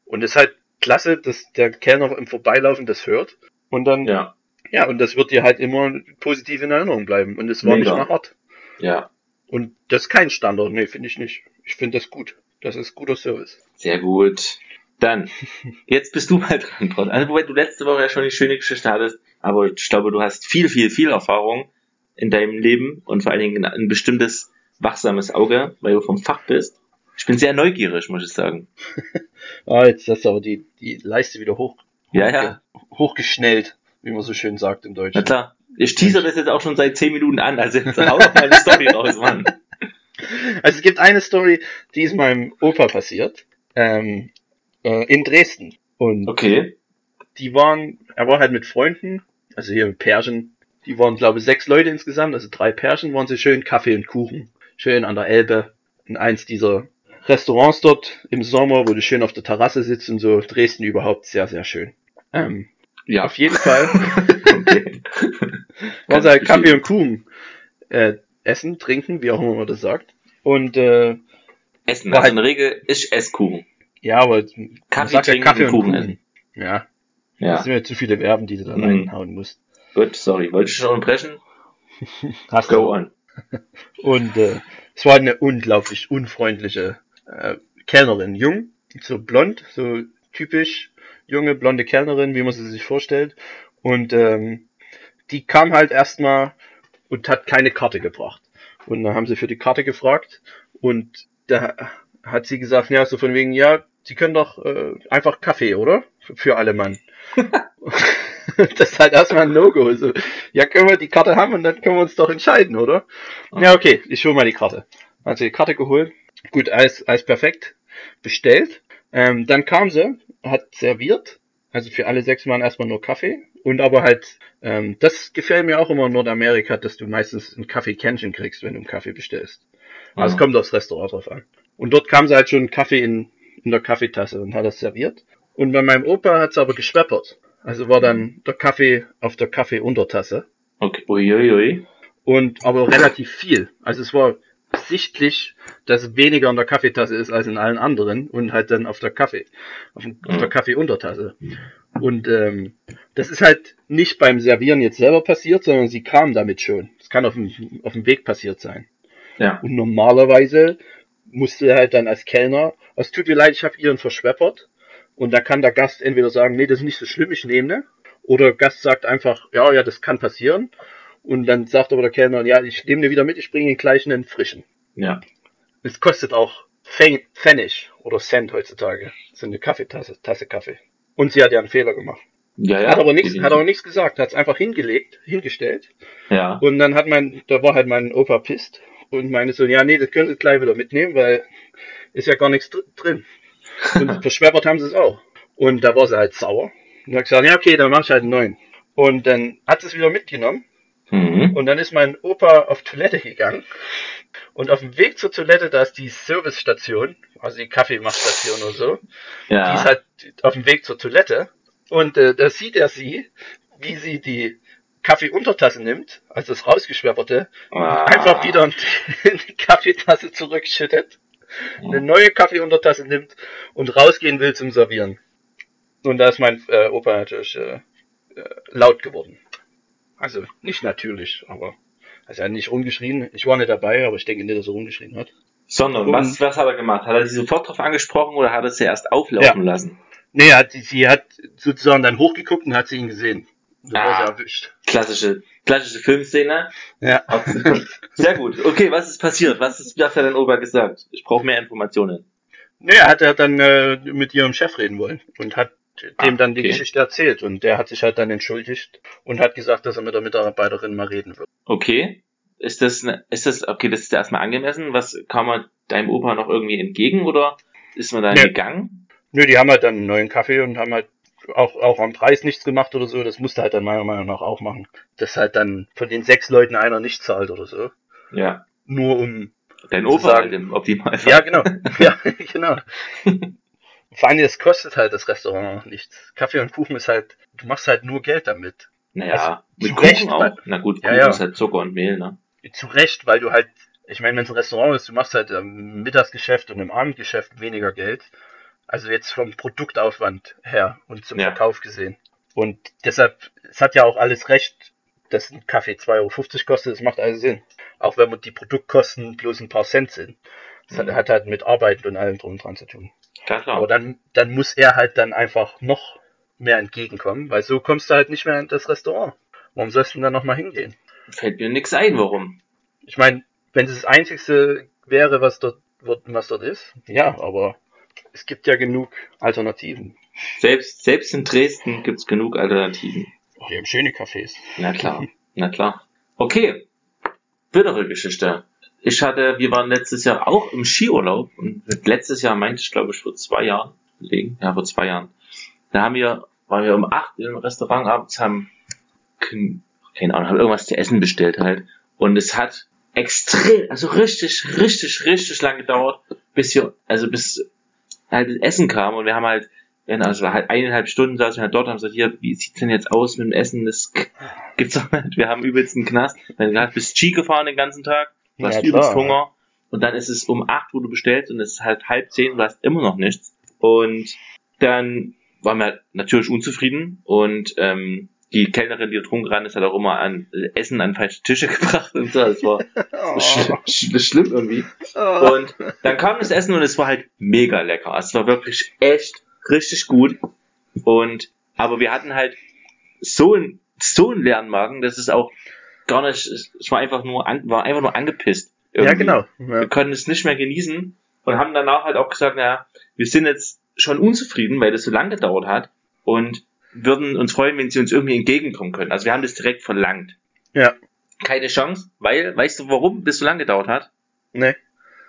Und es ist halt klasse, dass der Kellner im Vorbeilaufen das hört. Und dann, ja, ja und das wird dir halt immer positiv in Erinnerung bleiben. Und es war Mega. nicht nach hart. Ja. Und das ist kein Standard, nee, finde ich nicht. Ich finde das gut. Das ist guter Service. Sehr gut. Dann, jetzt bist du mal dran, Trott. Also, wobei du letzte Woche ja schon die schöne Geschichte hattest, aber ich glaube, du hast viel, viel, viel Erfahrung in deinem Leben und vor allen Dingen ein bestimmtes wachsames Auge, weil du vom Fach bist. Ich bin sehr neugierig, muss ich sagen. ah, jetzt hast du aber die, die Leiste wieder hoch, ja, ja. hochgeschnellt, wie man so schön sagt im Deutschen. Na klar. Ich teaser das jetzt auch schon seit 10 Minuten an, also jetzt hau doch mal eine Story raus, Mann. Also es gibt eine Story, die ist meinem Opa passiert, ähm, äh, in Dresden. Und okay. die waren, er war halt mit Freunden, also hier mit Pärchen, die waren glaube ich sechs Leute insgesamt, also drei Pärchen, waren sie schön Kaffee und Kuchen, schön an der Elbe, in eins dieser Restaurants dort im Sommer, wo du schön auf der Terrasse sitzt und so. Dresden überhaupt sehr, sehr schön. Ähm, Ja. Auf jeden Fall. okay. War halt Kaffee und Kuchen. Äh, essen, trinken, wie auch immer man das sagt. Und äh, Essen, also in der Regel ist Esskuchen. Ja, aber Kaffee trinken ja Kaffee und Kuchen essen. Ja. Ja. Das sind mir zu viele Verben, die du da Mhm. reinhauen musst. Gut, sorry. Wollte ich schon unterbrechen? Hast Go du. on. Und äh, es war eine unglaublich unfreundliche äh, Kellnerin. Jung, so blond, so typisch junge blonde Kellnerin, wie man sie sich vorstellt. Und ähm, die kam halt erstmal und hat keine Karte gebracht. Und dann haben sie für die Karte gefragt und da hat sie gesagt, ja, so von wegen, ja, sie können doch äh, einfach Kaffee, oder? Für, alle Mann. das ist halt erstmal ein No-Go. So, ja, können wir die Karte haben und dann können wir uns doch entscheiden, oder? Ja, okay, ich hole mal die Karte. Hat sie die Karte geholt. Gut, alles, alles perfekt. Bestellt. Ähm, dann kam sie, hat serviert. Also für alle sechs Mann erstmal nur Kaffee. Und aber halt, ähm, das gefällt mir auch immer in Nordamerika, dass du meistens ein Kaffeekännchen kriegst, wenn du einen Kaffee bestellst. Also es Ja. kommt aufs Restaurant drauf an. Und dort kam sie halt schon Kaffee in, in der Kaffeetasse und hat das serviert. Und bei meinem Opa hat es aber geschweppert. Also war dann der Kaffee auf der Kaffeeuntertasse. Okay. Uiuiui. Und aber relativ viel. Also es war sichtlich, dass weniger in der Kaffeetasse ist als in allen anderen und halt dann auf der Kaffee, auf, auf der Mhm. Kaffeeuntertasse. Und ähm, das ist halt nicht beim Servieren jetzt selber passiert, sondern sie kam damit schon. Es kann auf dem, auf dem Weg passiert sein. Ja. Und normalerweise musste halt dann als Kellner, es tut mir leid, ich habe ihren verschweppert. Und da kann der Gast entweder sagen, nee, das ist nicht so schlimm, ich nehme ne. Oder der Gast sagt einfach, ja, ja, das kann passieren. Und dann sagt aber der Kellner, ja, ich nehme den wieder mit, ich bringe ihn gleich einen frischen. Ja. Es kostet auch Pfen- Pfennig oder Cent heutzutage. So eine Kaffeetasse, Tasse Kaffee. Und sie hat ja einen Fehler gemacht. Ja, ja. hat aber nichts, hat aber nichts gesagt, hat es einfach hingelegt, hingestellt. Ja. Und dann hat mein, da war halt mein Opa pisst und meinte so, ja, nee, das können Sie gleich wieder mitnehmen, weil ist ja gar nichts dr- drin. Und verschweppert haben sie es auch. Und da war sie halt sauer. Und hat gesagt, ja, okay, dann mach ich halt einen neuen. Und dann hat sie es wieder mitgenommen. Mhm. Und dann ist mein Opa auf Toilette gegangen. Und auf dem Weg zur Toilette, da ist die Servicestation, also die Kaffeemachstation oder so. Die ist Ja. halt auf dem Weg zur Toilette. Und äh, da sieht er sie, wie sie die Kaffeeuntertasse nimmt, also das rausgeschwepperte, Ah. einfach wieder in die Kaffeetasse zurückschüttet, eine neue Kaffeeuntertasse nimmt und rausgehen will zum Servieren. Und da ist mein äh, Opa natürlich äh, äh, laut geworden. Also nicht natürlich, aber also er hat nicht rumgeschrien. Ich war nicht dabei, aber ich denke nicht, dass er rumgeschrien hat. Sondern, Und- was, was hat er gemacht? Hat er sie sofort drauf angesprochen oder hat er sie erst auflaufen lassen? Nee, hat, sie hat sozusagen dann hochgeguckt und hat sie ihn gesehen. War Ah. Klassische, klassische Filmszene. Ja. Sehr gut. Okay, was ist passiert? Was ist, was hat dein Opa gesagt? Ich brauche mehr Informationen. Nee, er hat er dann äh, mit ihrem Chef reden wollen und hat dem Ah, dann die okay. Geschichte erzählt und der hat sich halt dann entschuldigt und hat gesagt, dass er mit der Mitarbeiterin mal reden wird. Okay. Ist das, ne, ist das, okay, das ist ja erstmal angemessen. Was kam man deinem Opa noch irgendwie entgegen oder ist man da Nee. gegangen? Nö, die haben halt dann einen neuen Kaffee und haben halt auch, auch am Preis nichts gemacht oder so. Das musste halt dann meiner Meinung nach auch machen. Dass halt dann von den sechs Leuten einer nicht zahlt oder so. Ja. Nur um. Dein Opa sagen- halt im Optimalfall. Ja, genau. ja, genau. Vor allem, es kostet halt das Restaurant nichts. Kaffee und Kuchen ist halt, du machst halt nur Geld damit. Naja, Also, mit zu Kuchen Recht, auch. weil- Na gut, Ja, Kuchen ja. ist halt Zucker und Mehl, ne? Zu Recht, weil du halt, ich meine, wenn es ein Restaurant ist, du machst halt im Mittagsgeschäft und im Abendgeschäft weniger Geld. Also jetzt vom Produktaufwand her und zum Ja. Verkauf gesehen. Und deshalb, es hat ja auch alles recht, dass ein Kaffee 2,50 Euro kostet, das macht alles Sinn. Auch wenn die Produktkosten bloß ein paar Cent sind. Das hat, Mhm. hat halt mit Arbeit und allem drum und dran zu tun. Klar, klar. Aber dann, dann muss er halt dann einfach noch mehr entgegenkommen, weil so kommst du halt nicht mehr in das Restaurant. Warum sollst du denn da nochmal hingehen? Fällt mir nix ein, warum? Ich meine, wenn es das Einzigste wäre, was dort, was dort ist, ja, aber es gibt ja genug Alternativen. Selbst, selbst in Dresden gibt's genug Alternativen. Oh, die haben schöne Cafés. Na klar, na klar. Okay, bittere Geschichte. Ich hatte, wir waren letztes Jahr auch im Skiurlaub und letztes Jahr meinte ich, glaube ich, vor zwei Jahren. Ja, vor zwei Jahren. Da haben wir, waren wir um acht im Restaurant abends, haben, kein- keine Ahnung, haben irgendwas zu essen bestellt halt. Und es hat extrem, also richtig, richtig, richtig lang gedauert, bis wir, also bis halt das Essen kam und wir haben halt also halt eineinhalb Stunden saßen wir halt dort, haben gesagt, hier, wie sieht's denn jetzt aus mit dem Essen? Das gibt's doch nicht. Wir haben übelst einen Knast. Dann hast bist Ski gefahren den ganzen Tag, du hast Ja, übelst. Hunger. Und dann ist es um acht, wo du bestellst und es ist halt halb zehn, du hast immer noch nichts. Und dann waren wir natürlich unzufrieden und ähm, die Kellnerin, die dort rumgerannt ist, hat auch immer an Essen an falsche Tische gebracht und so. Das war Oh. sch sch schlimm irgendwie. Oh. Und dann kam das Essen und es war halt mega lecker. Es war wirklich echt richtig gut. Und aber wir hatten halt so ein so einen leeren Magen, dass es auch gar nicht. Es war einfach nur an, war einfach nur angepisst. Ja, irgendwie. genau. Wir Ja. konnten es nicht mehr genießen und haben danach halt auch gesagt, naja, wir sind jetzt schon unzufrieden, weil das so lange gedauert hat und würden uns freuen, wenn sie uns irgendwie entgegenkommen können. Also wir haben das direkt verlangt. Ja. Keine Chance, weil, weißt du, warum das so lange gedauert hat? Nee.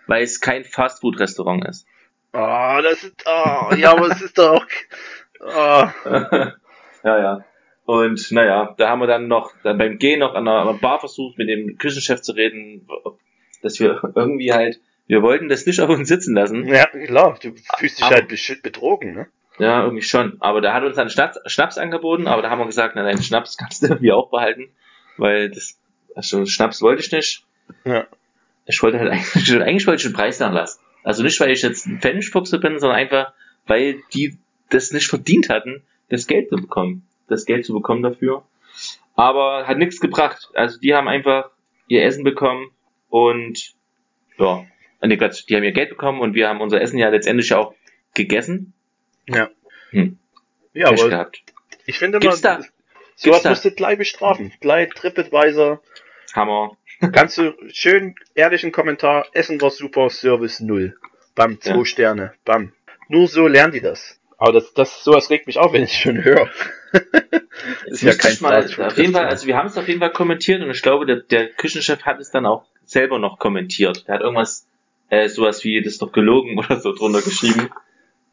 Weil es kein Fastfood-Restaurant ist. Oh, das ist, oh, ja, aber es ist doch auch, oh. ja, ja. Und naja, da haben wir dann noch dann beim Gehen noch an einer, an einer Bar versucht, mit dem Küchenchef zu reden, dass wir irgendwie halt, wir wollten das nicht auf uns sitzen lassen. Ja, klar, du fühlst dich Aber- halt betrogen, ne? Ja, irgendwie schon. Aber der hat uns dann Schnaps, Schnaps angeboten, aber da haben wir gesagt, na, deinen Schnaps kannst du irgendwie auch behalten, weil das, also Schnaps wollte ich nicht. Ja. Ich wollte halt eigentlich, eigentlich wollte ich den Preis nachlassen. Also nicht, weil ich jetzt ein Pfennigfuchse bin, sondern einfach, weil die das nicht verdient hatten, das Geld zu bekommen. Das Geld zu bekommen dafür. Aber hat nichts gebracht. Also die haben einfach ihr Essen bekommen und ja, nee, Quatsch, die haben ihr Geld bekommen und wir haben unser Essen ja letztendlich auch gegessen. Ja. Hm. Ja, Pech aber gehabt. ich finde da- sowas musst du gleich bestrafen. Gleich TripAdvisor. Hammer. Kannst du schön ehrlichen Kommentar, Essen war super, Service null. Bam, zwei Ja. Sterne. Bam. Nur so lernen die das. Aber das, das, sowas regt mich auf, wenn ich schon höre. Ist ja kein mal, auf jeden Fall, also wir haben es auf jeden Fall kommentiert und ich glaube, der, der Küchenchef hat es dann auch selber noch kommentiert. Der hat irgendwas, äh, sowas wie, das ist doch gelogen oder so drunter geschrieben.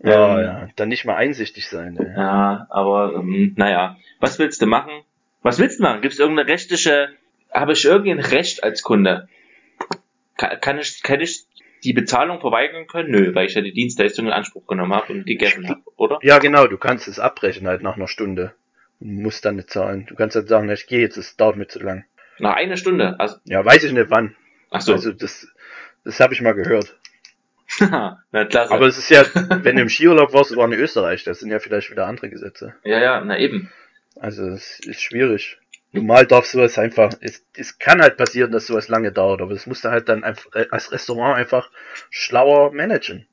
Ja, Ähm, ja. Dann nicht mal einsichtig sein. Ey. Ja, aber ähm, naja, was willst du machen? Was willst du machen? Gibt es irgendeine rechtliche, habe ich irgendein Recht als Kunde? Kann, kann ich, kann ich die Bezahlung verweigern können? Nö, weil ich ja die Dienstleistung in Anspruch genommen habe und gegessen habe, oder? Ja, genau, du kannst es abbrechen halt nach einer Stunde. Und musst dann nicht zahlen. Du kannst halt sagen, ich gehe jetzt, es dauert mir zu lang. Nach einer Stunde. Also, Ja, weiß ich nicht wann. ach so. Also das, das habe ich mal gehört. na klasse. Aber es ist ja, wenn du im Skiurlaub warst, war in Österreich, das sind ja vielleicht wieder andere Gesetze. ja, ja, na eben. Also es ist schwierig. Normal darf sowas einfach, es, es kann halt passieren, dass sowas lange dauert, aber das musst du halt dann einfach als Restaurant einfach schlauer managen.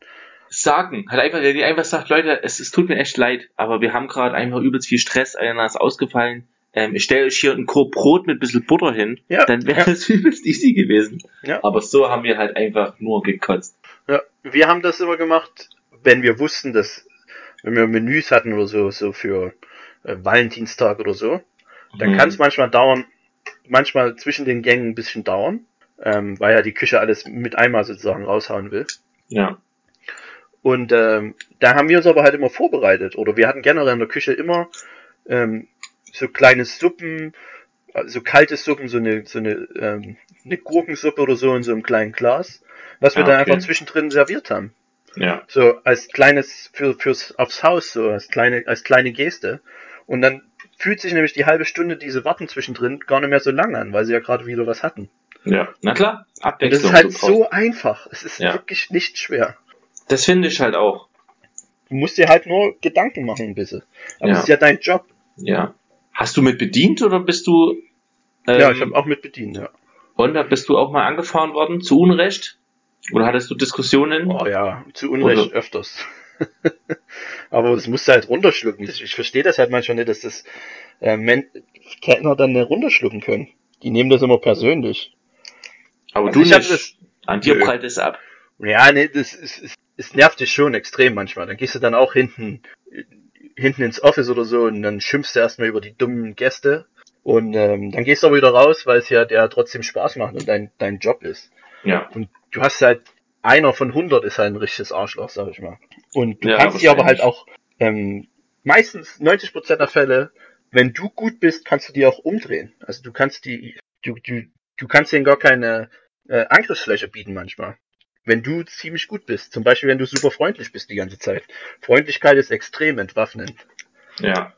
sagen. Halt einfach, der dir einfach sagt, Leute, es, es tut mir echt leid, aber wir haben gerade einfach übelst viel Stress, einer ist ausgefallen. Ähm, ich stelle euch hier ein Korb Brot mit ein bisschen Butter hin, Ja, dann wäre ja. das übelst easy gewesen. Ja. Aber so haben wir halt einfach nur gekotzt. Ja, wir haben das immer gemacht, wenn wir wussten, dass, wenn wir Menüs hatten oder so, so für äh, Valentinstag oder so, dann Mhm. kann es manchmal dauern, manchmal zwischen den Gängen ein bisschen dauern, ähm, weil ja die Küche alles mit einmal sozusagen raushauen will. Ja. Und ähm, da haben wir uns aber halt immer vorbereitet. Oder wir hatten generell in der Küche immer ähm, so kleine Suppen, also so kalte Suppen, so eine, so eine, ähm, eine Gurkensuppe oder so in so einem kleinen Glas, was wir Ah, dann okay. einfach zwischendrin serviert haben. Ja. So als kleines für, fürs aufs Haus, so als kleine, als kleine Geste. Und dann fühlt sich nämlich die halbe Stunde diese Warten zwischendrin gar nicht mehr so lang an, weil sie ja gerade wieder was hatten. Ja. Na klar, Und das Abwechslung. ist halt so einfach. Es ist Ja. wirklich nicht schwer. Das finde ich halt auch. Du musst dir halt nur Gedanken machen ein bisschen. Aber Ja. es ist ja dein Job. Ja. Hast du mit bedient oder bist du. Ähm, ja, ich habe auch mit bedient, ja. und da bist du auch mal angefahren worden, zu Unrecht? Oder hattest du Diskussionen? Oh ja, zu Unrecht Oder- öfters. Aber das musst du halt runterschlucken. Ich, ich verstehe das halt manchmal nicht, dass das äh, Men Kellner dann nicht runterschlucken können. Die nehmen das immer persönlich. Aber Also du nicht. das- An dir prallt es ab. Ja, nee, das ist, ist, es nervt dich schon extrem manchmal. Dann gehst du dann auch hinten, hinten ins Office oder so und dann schimpfst du erstmal über die dummen Gäste. Und ähm, dann gehst du aber wieder raus, weil es ja der trotzdem Spaß macht und dein, dein Job ist. Ja. Und du hast halt, einer von 100 ist halt ein richtiges Arschloch, sag ich mal. Und du Ja, kannst dir aber halt auch, ähm, meistens 90% der Fälle, wenn du gut bist, kannst du die auch umdrehen. Also du kannst die, du, du, du kannst denen gar keine äh, Angriffsfläche bieten manchmal. wenn du ziemlich gut bist. Zum Beispiel, wenn du super freundlich bist die ganze Zeit. Freundlichkeit ist extrem entwaffnend. Ja.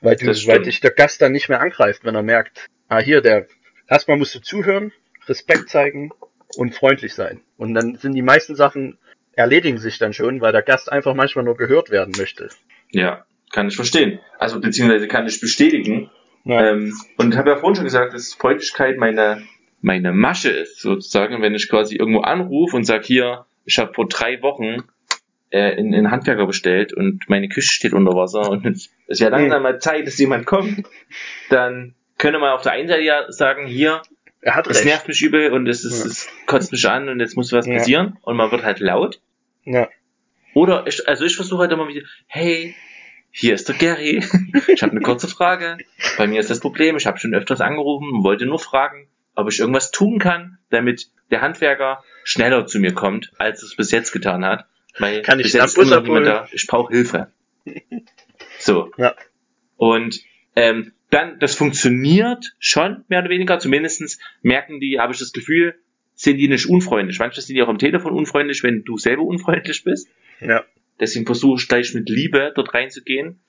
Weil, du, weil dich der Gast dann nicht mehr angreift, wenn er merkt, ah, hier, der, erstmal musst du zuhören, Respekt zeigen und freundlich sein. Und dann sind die meisten Sachen erledigen sich dann schon, weil der Gast einfach manchmal nur gehört werden möchte. Ja, kann ich verstehen. Also beziehungsweise kann ich bestätigen. Ähm, und habe ja vorhin schon gesagt, dass Freundlichkeit meine, meine Masche ist, sozusagen, wenn ich quasi irgendwo anrufe und sage, hier, ich habe vor drei Wochen äh, in, in Handwerker bestellt und meine Küche steht unter Wasser und es ist ja langsam mal Zeit, dass jemand kommt, dann könnte man auf der einen Seite ja sagen, hier, Er hat es recht. nervt mich übel und es, ist, Ja. es kotzt mich an und jetzt muss was Ja. passieren und man wird halt laut. Ja. Oder ich, also ich versuche halt immer wieder, hey, hier ist der Gary. Ich habe eine kurze Frage. Bei mir ist das Problem, ich habe schon öfters angerufen und wollte nur fragen, ob ich irgendwas tun kann, damit der Handwerker schneller zu mir kommt, als es bis jetzt getan hat. Weil Kann ich bis jetzt da. Ich brauche Hilfe. So. Ja. Und ähm, dann, das funktioniert schon, mehr oder weniger. Zumindestens merken die, habe ich das Gefühl, sind die nicht unfreundlich. Manchmal sind die auch am Telefon unfreundlich, wenn du selber unfreundlich bist. Ja. Deswegen versuche ich gleich mit Liebe dort reinzugehen.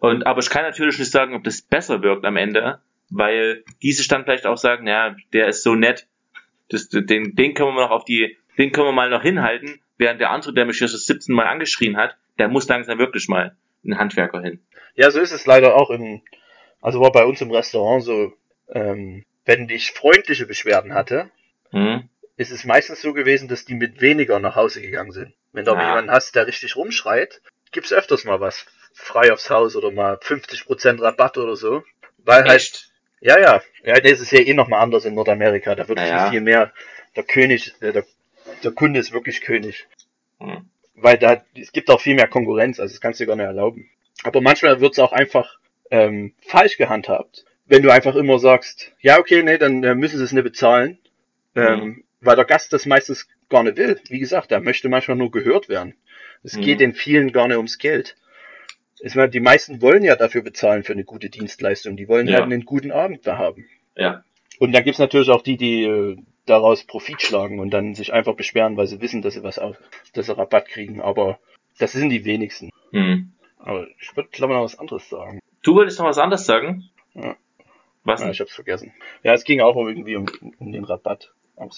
Und, aber ich kann natürlich nicht sagen, ob das besser wirkt am Ende, weil die sich dann vielleicht auch sagen, ja, der ist so nett, das, den, den können wir noch auf die, den können wir mal noch hinhalten, während der andere, der mich hier schon 17 Mal angeschrien hat, der muss langsam wirklich mal einen Handwerker hin. Ja, so ist es leider auch im, also war bei uns im Restaurant so, ähm, wenn ich freundliche Beschwerden hatte, Hm? ist es meistens so gewesen, dass die mit weniger nach Hause gegangen sind. Wenn du aber Ja. jemanden hast, der richtig rumschreit, gibt's öfters mal was frei aufs Haus oder mal 50% Rabatt oder so. Weil halt, Echt? ja, ja, ja, das ist ja eh nochmal anders in Nordamerika. Da wird Naja. viel, viel mehr, der König, der, der, der Kunde ist wirklich König. Hm. Weil da, es gibt auch viel mehr Konkurrenz, also das kannst du dir gar nicht erlauben. Aber manchmal wird's auch einfach ähm, falsch gehandhabt. Wenn du einfach immer sagst, ja, okay, nee, dann äh, müssen sie es nicht bezahlen. Ähm, Mhm. Weil der Gast das meistens gar nicht will. Wie gesagt, er möchte manchmal nur gehört werden. Es Mhm. geht den vielen gar nicht ums Geld. Ich meine, die meisten wollen ja dafür bezahlen für eine gute Dienstleistung. Die wollen Ja. halt einen guten Abend da haben. Ja. Und dann gibt's natürlich auch die, die äh, daraus Profit schlagen und dann sich einfach beschweren, weil sie wissen, dass sie was auf, dass sie Rabatt kriegen. Aber das sind die wenigsten. Hm. Aber ich würde, glaube ich, noch was anderes sagen. Du wolltest noch was anderes sagen? Ja. Was? Ja, denn? ich hab's vergessen. Ja, es ging auch um irgendwie um, um den Rabatt.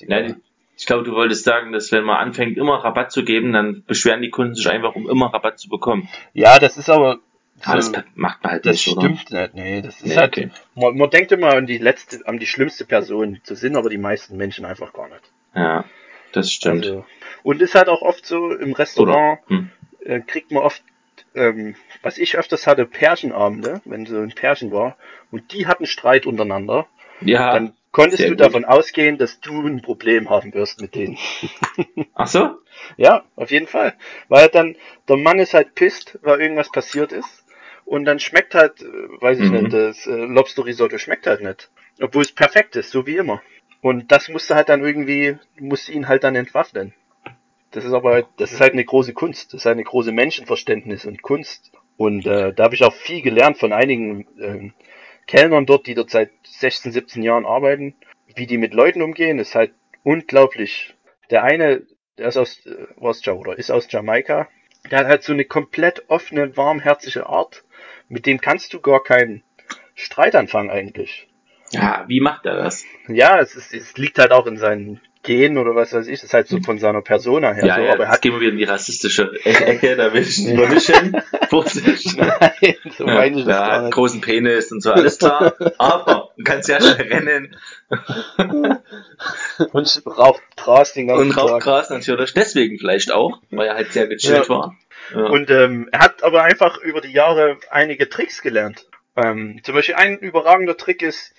Nein, ich glaube, du wolltest sagen, dass wenn man anfängt, immer Rabatt zu geben, dann beschweren die Kunden sich einfach, um immer Rabatt zu bekommen. Ja, das ist aber. Aber das so- macht man halt das nicht, oder? stimmt nicht. Nee, das ist Nee, halt. okay. Man, man denkt immer an die letzte, an die schlimmste Person. Das sind aber die meisten Menschen einfach gar nicht. Ja, das stimmt. Also, und ist halt auch oft so im Restaurant, Hm. äh, kriegt man oft, ähm, was ich öfters hatte, Pärchenabende, wenn so ein Pärchen war, und die hatten Streit untereinander, Ja, dann konntest du gut. davon ausgehen, dass du ein Problem haben wirst mit denen. ach so? Ja, auf jeden Fall. Weil dann, der Mann ist halt pisst, weil irgendwas passiert ist. Und dann schmeckt halt, äh, weiß ich Mhm. nicht, das äh, Lobster Risotto schmeckt halt nicht. Obwohl es perfekt ist, so wie immer. Und das musste halt dann irgendwie, musste ihn halt dann entwaffnen. Das ist aber, das ist halt eine große Kunst. Das ist halt eine große Menschenverständnis und Kunst. Und äh, da habe ich auch viel gelernt von einigen ähm, Kellnern dort, die dort seit 16, 17 Jahren arbeiten. Wie die mit Leuten umgehen, ist halt unglaublich. Der eine, der ist aus, äh, Ja- oder ist aus Jamaika, der hat halt so eine komplett offene, warmherzige Art. Mit dem kannst du gar keinen Streit anfangen eigentlich. Ja, wie macht er das? Ja, es, ist, es liegt halt auch in seinen Genen oder was weiß ich. Es ist halt so von seiner Persona her Ja, so. ja, aber er jetzt hat gehen wir wieder in die rassistische Ecke, da will ich nur nicht hin. Vorsicht. Nein, so Ja, meine ich das ja, gar nicht. großen Penis und so, alles klar. Aber du kannst ja schnell rennen Und raucht Gras den ganzen und raucht. Gras natürlich. Deswegen vielleicht auch, weil er halt sehr gechillt Ja. war. Ja. Und ähm, er hat aber einfach über die Jahre einige Tricks gelernt. Ähm, zum Beispiel ein überragender Trick ist,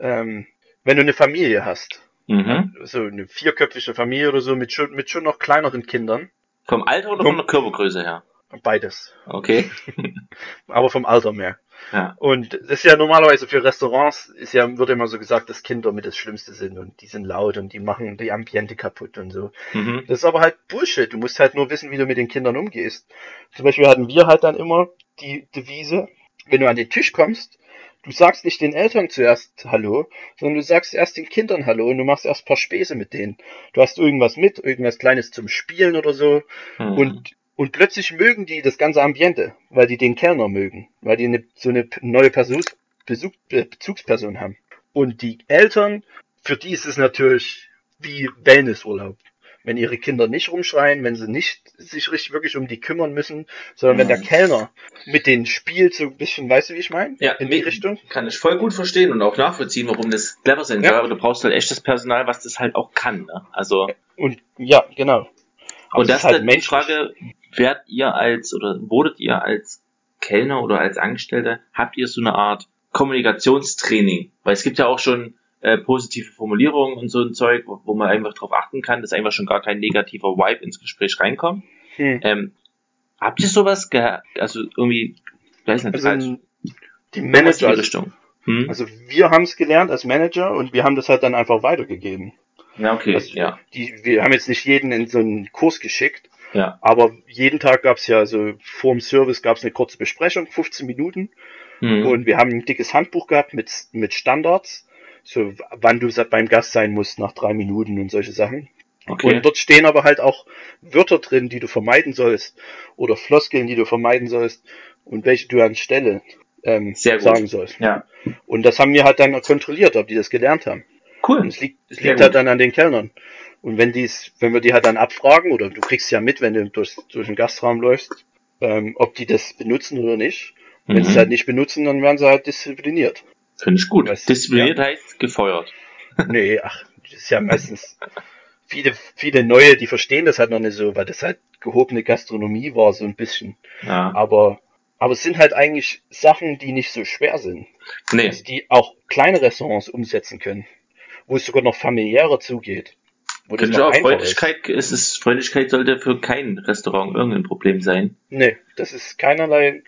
ähm, wenn du eine Familie hast, mhm. so eine vierköpfige Familie oder so mit schon, mit schon noch kleineren Kindern, Vom Alter oder von der Körpergröße her? beides, Okay. aber vom Alter mehr. Ja. Und das ist ja normalerweise für Restaurants, ist ja, wird immer so gesagt, dass Kinder mit das Schlimmste sind und die sind laut und die machen die Ambiente kaputt und so. Mhm. Das ist aber halt Bullshit. Du musst halt nur wissen, wie du mit den Kindern umgehst. Zum Beispiel hatten wir halt dann immer die Devise, wenn du an den Tisch kommst, du sagst nicht den Eltern zuerst Hallo, sondern du sagst erst den Kindern Hallo und du machst erst ein paar Späße mit denen. Du hast irgendwas mit, irgendwas Kleines zum Spielen oder so Hm. und, und plötzlich mögen die das ganze Ambiente, weil die den Kellner mögen, weil die eine, so eine neue Person, Besuch, Be- Bezugsperson haben. Und die Eltern, für die ist es natürlich wie Wellnessurlaub. Wenn ihre Kinder nicht rumschreien, wenn sie nicht sich richtig wirklich um die kümmern müssen, sondern wenn der Mhm. Kellner mit denen spielt, so ein bisschen, weißt du, wie ich meine? Ja, In die Richtung? Kann ich voll gut verstehen und auch nachvollziehen, warum das clever sein Ja. soll. Aber du brauchst halt echtes Personal, was das halt auch kann. Ne? Also Und ja, genau. Aber und das ist halt die. Frage: Werdet ihr als oder wurdet ihr als Kellner oder als Angestellter habt ihr so eine Art Kommunikationstraining? Weil es gibt ja auch schon äh, positive Formulierungen und so ein Zeug, wo, wo man einfach darauf achten kann, dass einfach schon gar kein negativer Vibe ins Gespräch reinkommt. Hm. Ähm, habt ihr sowas gehabt? Also irgendwie, weiß nicht, Also halt die Manager, also, Richtung. Hm? also wir haben es gelernt als Manager und wir haben das halt dann einfach weitergegeben. Ja, okay, Also, ja, Die, wir haben jetzt nicht jeden in so einen Kurs geschickt, ja. aber jeden Tag gab es ja so vor dem Service gab es eine kurze Besprechung, 15 Minuten Hm. und wir haben ein dickes Handbuch gehabt mit, mit Standards, so wann du beim Gast sein musst nach drei Minuten und solche Sachen. Okay. Und dort stehen aber halt auch Wörter drin, die du vermeiden sollst oder Floskeln, die du vermeiden sollst und welche du anstelle ähm, sagen sollst. ja, Und das haben wir halt dann kontrolliert, ob die das gelernt haben. Und cool. es liegt, es liegt halt dann an den Kellnern. Und wenn die's, wenn wir die halt dann abfragen, oder du kriegst ja mit, wenn du durch, durch den Gastraum läufst, ähm, ob die das benutzen oder nicht. Wenn sie es Mhm. halt nicht benutzen, dann werden sie halt diszipliniert. Finde ich gut. Diszipliniert heißt gefeuert. nee, ach, das ist ja meistens viele, viele neue, die verstehen das halt noch nicht so, weil das halt gehobene Gastronomie war, so ein bisschen. Ja. Aber, aber es sind halt eigentlich Sachen, die nicht so schwer sind. Nee, Also die auch kleine Restaurants umsetzen können. Wo es sogar noch familiärer zugeht. Wo das noch auch. einfacher ist. Freundlichkeit, es ist, Freundlichkeit sollte für kein Restaurant irgendein Problem sein. Nee, das ist keinerlei,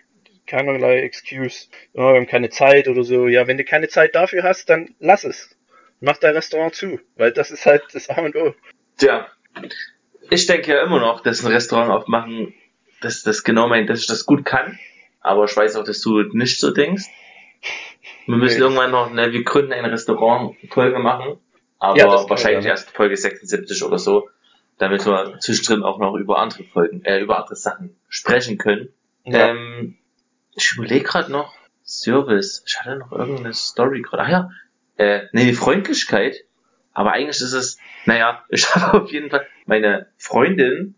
keinerlei Excuse. Ja, wir haben keine Zeit oder so. Ja, wenn du keine Zeit dafür hast, dann lass es. Mach dein Restaurant zu. Weil das ist halt das A und O. Tja, ich denke ja immer noch, dass ein Restaurant aufmachen, dass das genau meint, dass ich das gut kann. Aber ich weiß auch, dass du nicht so denkst. Wir müssen Nee. irgendwann noch, ne, wir gründen eine Restaurant-Folge machen. Aber Ja, wahrscheinlich erst Folge 76 oder so. Damit wir zwischendrin auch noch über andere Folgen, äh, über andere Sachen sprechen können. Ja. Ähm, ich überlege gerade noch Service. Ich hatte noch irgendeine Story gerade. Ach ja, äh, nee, die Freundlichkeit. Aber eigentlich ist es, naja, ich habe auf jeden Fall, meine Freundin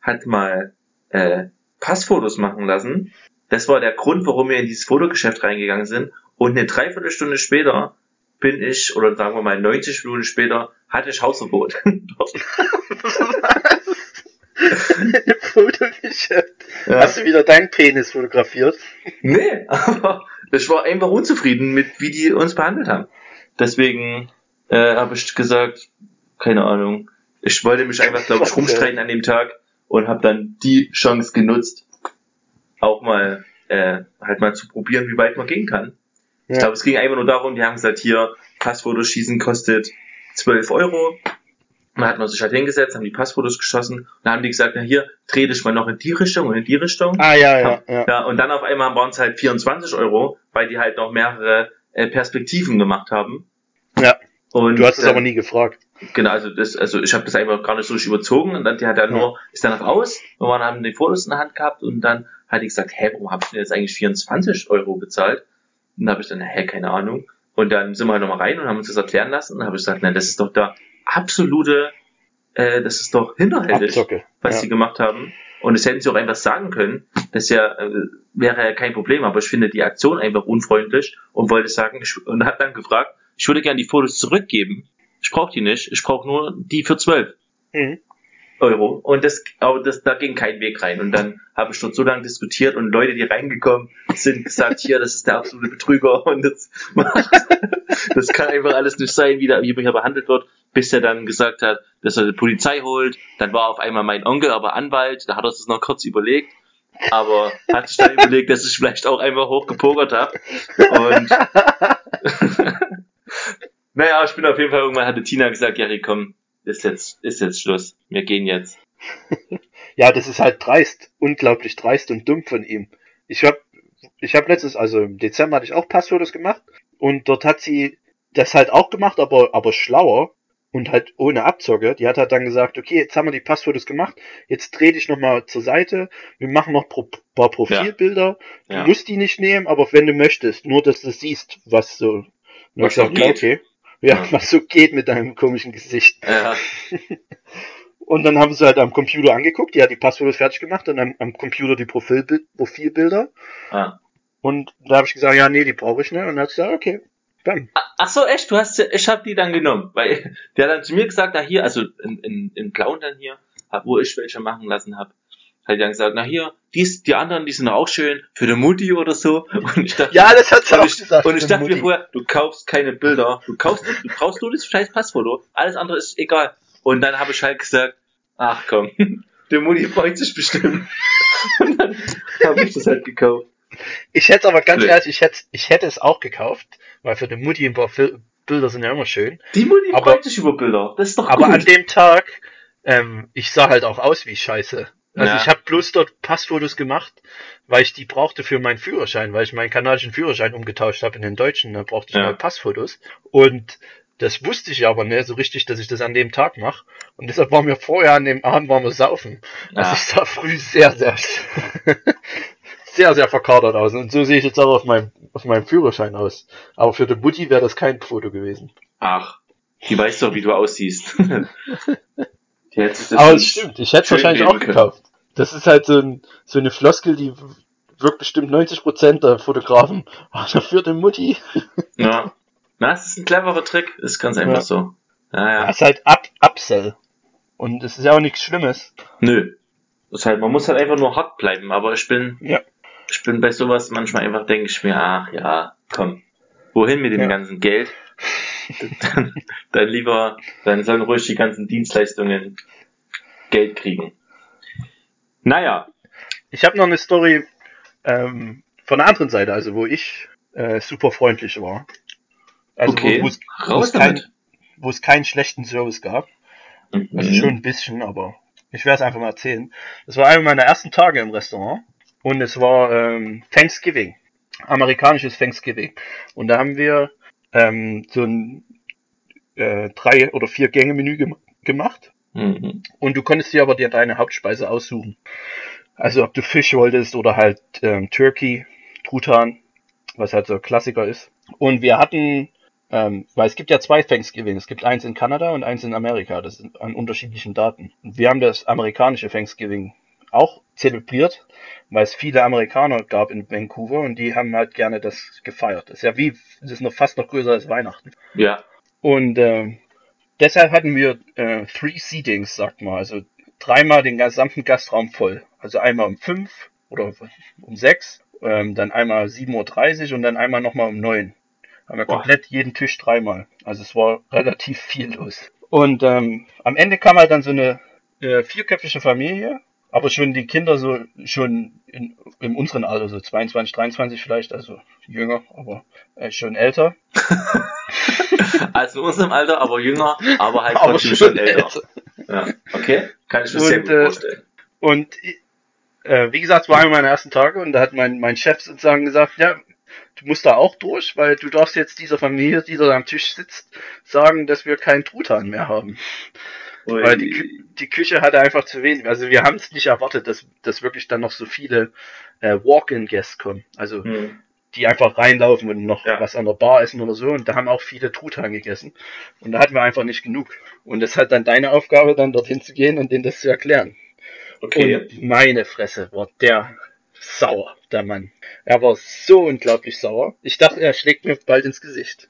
hat mal äh, Passfotos machen lassen. Das war der Grund, warum wir in dieses Fotogeschäft reingegangen sind. Und eine Dreiviertelstunde später bin ich, oder sagen wir mal 90 Minuten später, hatte ich Hausverbot. Dort. Fotogeschäft. Ja. Hast du wieder deinen Penis fotografiert? Nee, aber ich war einfach unzufrieden mit, wie die uns behandelt haben. Deswegen äh, habe ich gesagt, keine Ahnung, ich wollte mich einfach, glaube ich, rumstreiten an dem Tag und habe dann die Chance genutzt, auch mal äh, halt mal zu probieren, wie weit man gehen kann. Ich Ja. glaube, es ging einfach nur darum, die haben gesagt, hier, Passfotos schießen kostet 12 Euro. Dann hat man sich halt hingesetzt, haben die Passfotos geschossen und dann haben die gesagt, na hier, dreh dich mal noch in die Richtung und in die Richtung. Ah, ja, ja, ja. Ja, und dann auf einmal waren es halt 24 Euro, weil die halt noch mehrere äh, Perspektiven gemacht haben. Ja. Und Du hast es dann- aber nie gefragt. Genau, also das, also ich habe das einfach gar nicht so überzogen und dann die hat dann Ja. nur, ist dann raus, wir waren, haben die Fotos in der Hand gehabt und dann hat die gesagt, hä, warum hab ich denn jetzt eigentlich 24 Euro bezahlt? Und da habe ich dann, hä, keine Ahnung. Und dann sind wir halt nochmal rein und haben uns das erklären lassen und dann habe ich gesagt, nein, das ist doch da absolute, äh, das ist doch hinterhältig Abzocke. was ja. sie gemacht haben. Und das hätten sie auch einfach sagen können. Das ja, äh, wäre ja kein Problem, aber ich finde die Aktion einfach unfreundlich und wollte sagen, ich, und hat dann gefragt, ich würde gerne die Fotos zurückgeben. Ich brauche die nicht, ich brauche nur die für 12 Mhm. Euro. Und das, aber das, da ging kein Weg rein. Und dann habe ich dort so lange diskutiert und Leute, die reingekommen sind, gesagt, hier, das ist der absolute Betrüger und das, das kann einfach alles nicht sein, wie, da, wie hier behandelt wird, bis er dann gesagt hat, dass er die Polizei holt. Dann war auf einmal mein Onkel aber Anwalt, da hat er es noch kurz überlegt, aber hat sich dann überlegt, dass ich vielleicht auch einfach hochgepokert habe. Und naja, ich bin auf jeden Fall irgendwann hatte Tina gesagt, Jerry, komm, ist jetzt, ist jetzt Schluss. Wir gehen jetzt. Ja, das ist halt dreist. Unglaublich dreist und dumm von ihm. Ich hab, ich habe letztens, also im Dezember hatte ich auch Passfotos gemacht und dort hat sie das halt auch gemacht, aber, aber schlauer und halt ohne Abzocke. Die hat halt dann gesagt, okay, jetzt haben wir die Passfotos gemacht, jetzt dreh dich nochmal zur Seite, wir machen noch pro, paar Profilbilder. Ja. Du musst die nicht nehmen, aber wenn du möchtest, nur dass du siehst, was so, Und Was ich so sag, ja, geht. okay. Ja, was so geht mit deinem komischen Gesicht. Ja. Und dann haben sie halt am Computer angeguckt, die hat die Passfotos fertig gemacht und am, am Computer die Profilbild, Profilbilder. ja. Und da habe ich gesagt, ja, nee, die brauche ich nicht. Und dann hat sie gesagt, okay, dann. Ach so, echt? Du hast, sie- ich habe die dann genommen, weil der hat dann zu mir gesagt, na hier, also in, in, in Blauen dann hier, hab- wo ich welche machen lassen habe, hat dann gesagt, na hier, dies, die anderen, die sind auch schön für die Mutti oder so. Und ich dachte, Ja, das hat sie auch ich, gesagt. und ich dachte mir Mutti. vorher, du kaufst keine Bilder, du kaufst, du brauchst nur das scheiß Passfoto, alles andere ist egal. Und dann habe ich halt gesagt, ach komm, die Mutti freut sich bestimmt. Und dann habe ich das halt gekauft. Ich hätte aber ganz Nee. ehrlich, ich hätte, ich hätte es auch gekauft, weil für die Mutti ein paar Bilder sind ja immer schön. Die Mutti Aber- freut sich über Bilder, das ist doch Aber gut. an dem Tag, ähm, ich sah halt auch aus wie Scheiße. Also Ja. ich habe bloß dort Passfotos gemacht, weil ich die brauchte für meinen Führerschein, weil ich meinen kanadischen Führerschein umgetauscht habe in den deutschen, da brauchte ich Ja. mal Passfotos. Und das wusste ich aber nicht so richtig, dass ich das an dem Tag mache. Und deshalb waren wir vorher an dem Abend waren wir saufen. Also Ja. ich sah früh sehr, sehr, sehr, sehr verkadert aus. Und so sehe ich jetzt auch auf meinem, auf meinem Führerschein aus. Aber für die Mutti wäre das kein Foto gewesen. Ach, die weiß doch, wie du aussiehst. das Aber es stimmt, ich hätte es wahrscheinlich auch gekauft. Das ist halt so, ein, so eine Floskel, die wirkt bestimmt 90% der Fotografen. Ah, dafür die Mutti. Ja. Na, das ist ein cleverer Trick, ist ganz einfach Ja. so. Ja, ja. Das ist halt Up Upsell. Und es ist ja auch nichts Schlimmes. Nö. Das ist halt, man muss halt einfach nur hart bleiben, aber ich bin, Ja. ich bin bei sowas manchmal einfach, denke ich mir, ach ja, komm, wohin mit dem Ja. ganzen Geld? Dann, lieber, dann sollen ruhig die ganzen Dienstleistungen Geld kriegen. Naja, Ich habe noch eine Story ähm, von der anderen Seite, also wo ich äh, super freundlich war. Also okay, wo, es, kein, damit. wo es keinen schlechten Service gab. Also Mhm. schon ein bisschen, aber ich werde es einfach mal erzählen. Das war einer meiner ersten Tage im Restaurant und es war ähm, Thanksgiving, amerikanisches Thanksgiving. Und da haben wir ähm, so ein äh, drei oder vier Gänge Menü gem gemacht Mhm. und du konntest dir aber dir deine Hauptspeise aussuchen. Also ob du Fisch wolltest oder halt ähm, Turkey, Truthahn, was halt so ein Klassiker ist. Und wir hatten, ähm, weil es gibt ja zwei Thanksgiving, es gibt eins in Kanada und eins in Amerika, das sind an unterschiedlichen Daten. Wir haben das amerikanische Thanksgiving auch zelebriert, weil es viele Amerikaner gab in Vancouver und die haben halt gerne das gefeiert. Das ist ja wie, das ist noch fast noch größer als Weihnachten. Ja, Und ähm, deshalb hatten wir äh, three Seatings, sagt man, also dreimal den gesamten Gastraum voll. Also einmal um fünf oder um sechs, ähm, dann einmal 7.30 Uhr und dann einmal nochmal um neun. Haben wir Boah. komplett jeden Tisch dreimal. Also es war relativ viel los. Und ähm, am Ende kam halt dann so eine äh, vierköpfige Familie, aber schon die Kinder so schon in, in unserem Alter, so 22, 23 vielleicht, also jünger, aber äh, schon älter. also in unserem Alter, aber jünger, aber halt Aber trotzdem schon älter. älter. Ja, okay, kann ich mir sehr Und, gut äh, vorstellen. Und äh, wie gesagt, es war einer meiner ersten Tage und da hat mein, mein Chef sozusagen gesagt, ja, du musst da auch durch, weil du darfst jetzt dieser Familie, die da am Tisch sitzt, sagen, dass wir keinen Truthahn mehr haben. Weil die, Kü- die Küche hatte einfach zu wenig. Also wir haben es nicht erwartet, dass, dass wirklich dann noch so viele äh, Walk-in-Guests kommen. Also Hm. die einfach reinlaufen und noch Ja. was an der Bar essen oder so. Und da haben auch viele Truthahn gegessen. Und da hatten wir einfach nicht genug. Und ist halt dann deine Aufgabe, dann dorthin zu gehen und denen das zu erklären. Okay. Und meine Fresse war der sauer, der Mann. Er war so unglaublich sauer. Ich dachte, er schlägt mir bald ins Gesicht.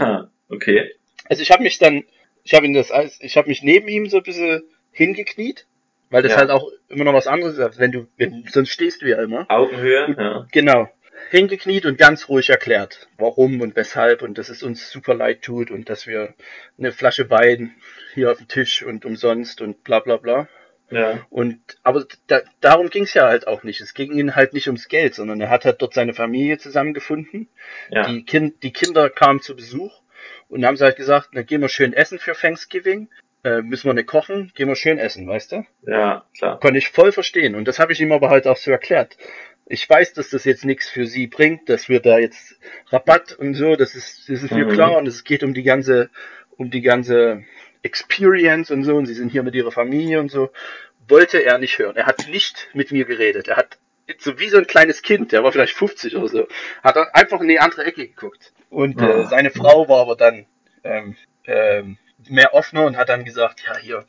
okay. Also ich habe mich dann, ich habe ihn das, ich habe mich neben ihm so ein bisschen hingekniet, weil das Ja. halt auch immer noch was anderes ist, wenn du, wenn, sonst stehst du ja immer. Augenhöhe, ja. Genau. Hingekniet und ganz ruhig erklärt, warum und weshalb und dass es uns super leid tut und dass wir eine Flasche Wein hier auf dem Tisch und umsonst und bla bla bla. Ja. Und aber da, darum ging es ja halt auch nicht. Es ging ihm halt nicht ums Geld, sondern er hat halt dort seine Familie zusammengefunden. Ja. Die, kind, die Kinder kamen zu Besuch und dann haben sie halt gesagt, na gehen wir schön essen für Thanksgiving. Äh, müssen wir nicht kochen, gehen wir schön essen, weißt du? Ja, klar. Konnte ich voll verstehen. Und das habe ich ihm aber halt auch so erklärt. ich weiß, dass das jetzt nichts für sie bringt, dass wir da jetzt Rabatt und so, das ist, das ist mir Mhm. klar und es geht um die ganze, um die ganze Experience und so und sie sind hier mit ihrer Familie und so. Wollte er nicht hören. Er hat nicht mit mir geredet. Er hat so wie so ein kleines Kind, der war vielleicht 50 oder so, hat er einfach in die andere Ecke geguckt. Und äh, Ja. seine Frau war aber dann ähm, ähm, mehr offener und hat dann gesagt, ja hier,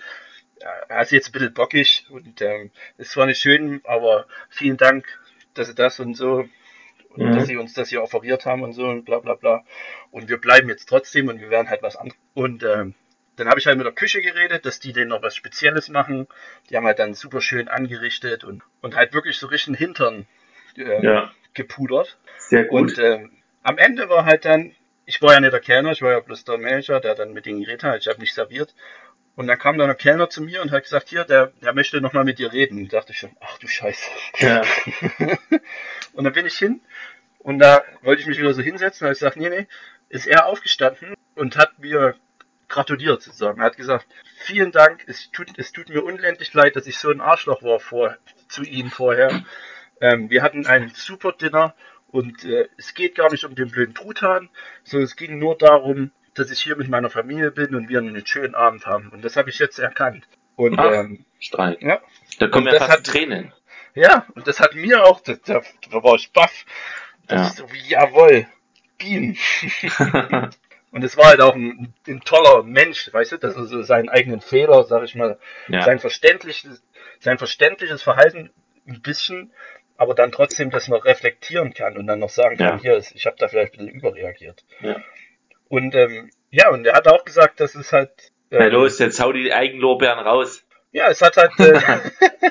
er ist jetzt ein bisschen bockig und ähm, es war nicht schön, aber vielen Dank, dass sie das und so und Mhm. dass sie uns das hier offeriert haben und so und bla bla bla. Und wir bleiben jetzt trotzdem und wir werden halt was anderes. Und ähm, dann habe ich halt mit der Küche geredet, dass die denen noch was Spezielles machen. Die haben halt dann super schön angerichtet und, und halt wirklich so richtig den Hintern äh, Ja, gepudert. sehr gut. Und ähm, am Ende war halt dann, ich war ja nicht der Kellner, ich war ja bloß der Manager, der dann mit denen geredet hat, ich habe nicht serviert. Und dann kam dann der Kellner zu mir und hat gesagt, hier, der, der möchte nochmal mit dir reden. Und dachte ich schon, ach du Scheiße. ja. und dann bin ich hin und da wollte ich mich wieder so hinsetzen, da habe ich gesagt, nee, nee, ist er aufgestanden und hat mir gratuliert sozusagen. Er hat gesagt, vielen Dank, es tut, es tut mir unendlich leid, dass ich so ein Arschloch war vor, zu Ihnen vorher. Ähm, wir hatten ein super Dinner und äh, es geht gar nicht um den blöden Truthahn, sondern es ging nur darum, dass ich hier mit meiner Familie bin und wir einen schönen Abend haben. Und das habe ich jetzt erkannt. Und Ach. ähm, Strahl. ja, Da kommen Und ja das fast hat- Tränen. ja, und das hat mir auch, da, da, da war ich baff. Das Ja. ist so wie, jawohl, Bienen. Und es war halt auch ein, ein toller Mensch, weißt du, dass er so seinen eigenen Fehler, sag ich mal, ja. sein verständliches, sein verständliches Verhalten ein bisschen, aber dann trotzdem das noch reflektieren kann und dann noch sagen kann, Ja. hier, ist- ich habe da vielleicht ein bisschen überreagiert. Ja. Und ähm, ja, und er hat auch gesagt, dass es halt ähm, Na los, jetzt hau die Eigenlorbeeren raus. ja, es hat halt, äh,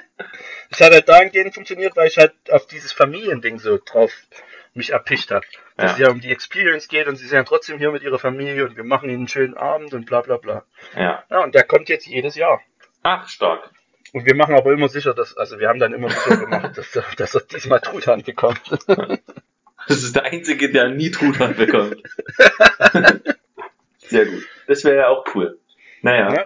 es hat halt dahingehend funktioniert, weil ich halt auf dieses Familiending so drauf mich erpicht habe. Dass es Ja. ja um die Experience geht und sie sind ja trotzdem hier mit ihrer Familie und wir machen ihnen einen schönen Abend und bla bla bla. Ja. Ja, und der kommt jetzt jedes Jahr. Ach, stark. Und wir machen aber immer sicher, dass, also wir haben dann immer sicher gemacht, dass, er- dass er diesmal Truthahn bekommt. Das ist der Einzige, der nie Truthahn bekommt. Sehr gut. Das wäre ja auch cool. Naja. Ja.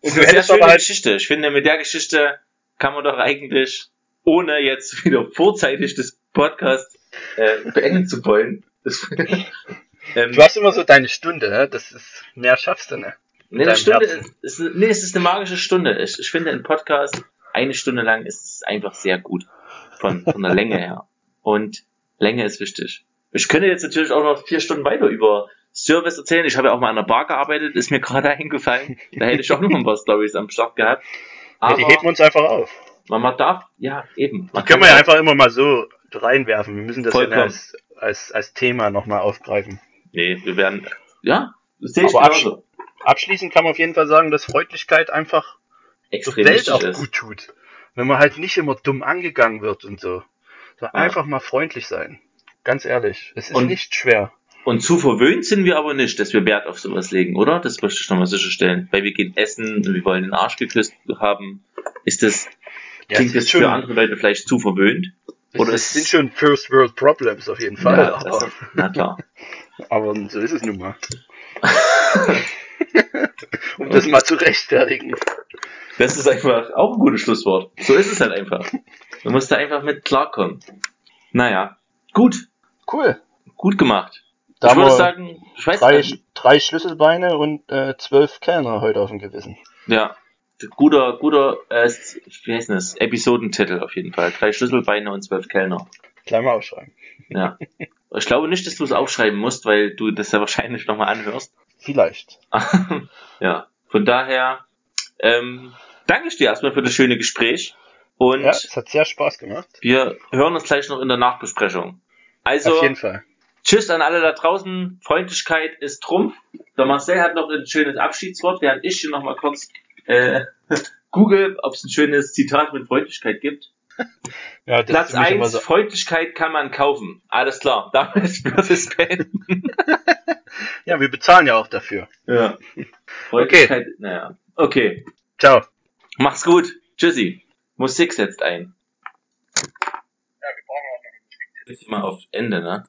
Das ist Und du eine sehr schöne halt, Geschichte. Ich finde, mit der Geschichte kann man doch eigentlich, ohne jetzt wieder vorzeitig das Podcast äh, beenden zu wollen, das, ähm, du hast immer so deine Stunde, ne? das ist, mehr schaffst du nicht. Nee, eine Stunde ist, ist, nee, es ist eine magische Stunde. Ich, ich finde, ein Podcast eine Stunde lang ist es einfach sehr gut. Von, von der Länge her. Und Länge ist wichtig. Ich könnte jetzt natürlich auch noch vier Stunden weiter über Service erzählen. Ich habe ja auch mal an der Bar gearbeitet, ist mir gerade eingefallen. Da hätte ich auch noch ein paar Stories am Start gehabt. Ja, die heben wir uns einfach auf. man, darf, ja, eben. Man Die können wir ja einfach immer mal so reinwerfen. Wir müssen das ja als, als, als Thema nochmal aufgreifen. Nee, wir werden, ja, das sehe ich Aber genauso. Abschließend kann man auf jeden Fall sagen, dass Freundlichkeit einfach der Welt auch ist. gut tut. Wenn man halt nicht immer dumm angegangen wird und so. so Ja. Einfach mal freundlich sein. Ganz ehrlich. Es ist Und- nicht schwer. Und zu verwöhnt sind wir aber nicht, dass wir Wert auf sowas legen, oder? Das möchte ich nochmal sicherstellen. Weil wir gehen essen und wir wollen den Arsch geküsst haben. Ist das, Ja, klingt das schon- für andere Leute vielleicht zu verwöhnt? Oder ist sind schon First World Problems auf jeden Fall. ja, das, na klar. aber so ist es nun mal. um das mal zu rechtfertigen. Das ist einfach auch ein gutes Schlusswort. So ist es halt einfach. Du musst da einfach mit klarkommen. Naja, gut, Cool. gut gemacht. Da ich würde sagen, ich weiß drei, nicht. drei Schlüsselbeine und äh, zwölf Kellner heute auf dem Gewissen. Ja, guter, guter, äh, wie heißt denn das? Episodentitel auf jeden Fall. Drei Schlüsselbeine und zwölf Kellner. Gleich mal aufschreiben. Ja. Ich glaube nicht, dass du es aufschreiben musst, weil du das ja wahrscheinlich nochmal anhörst. Vielleicht. ja. Von daher, ähm, danke ich dir erstmal für das schöne Gespräch. Und Ja, es hat sehr Spaß gemacht. wir hören uns gleich noch in der Nachbesprechung. Also, auf jeden Fall. Tschüss an alle da draußen. Freundlichkeit ist Trumpf. Der Marcel hat noch ein schönes Abschiedswort, während ich hier nochmal kurz äh, google, ob es ein schönes Zitat mit Freundlichkeit gibt. Ja, das Platz ist für mich immer 1, so. Freundlichkeit kann man kaufen. Alles klar, damit wird es beenden. Ja, wir bezahlen ja auch dafür. Ja. Freundlichkeit, naja. Okay, Ciao. mach's gut. Tschüssi. Musik setzt ein. Ja, wir brauchen auch noch Ist immer auf Ende, ne?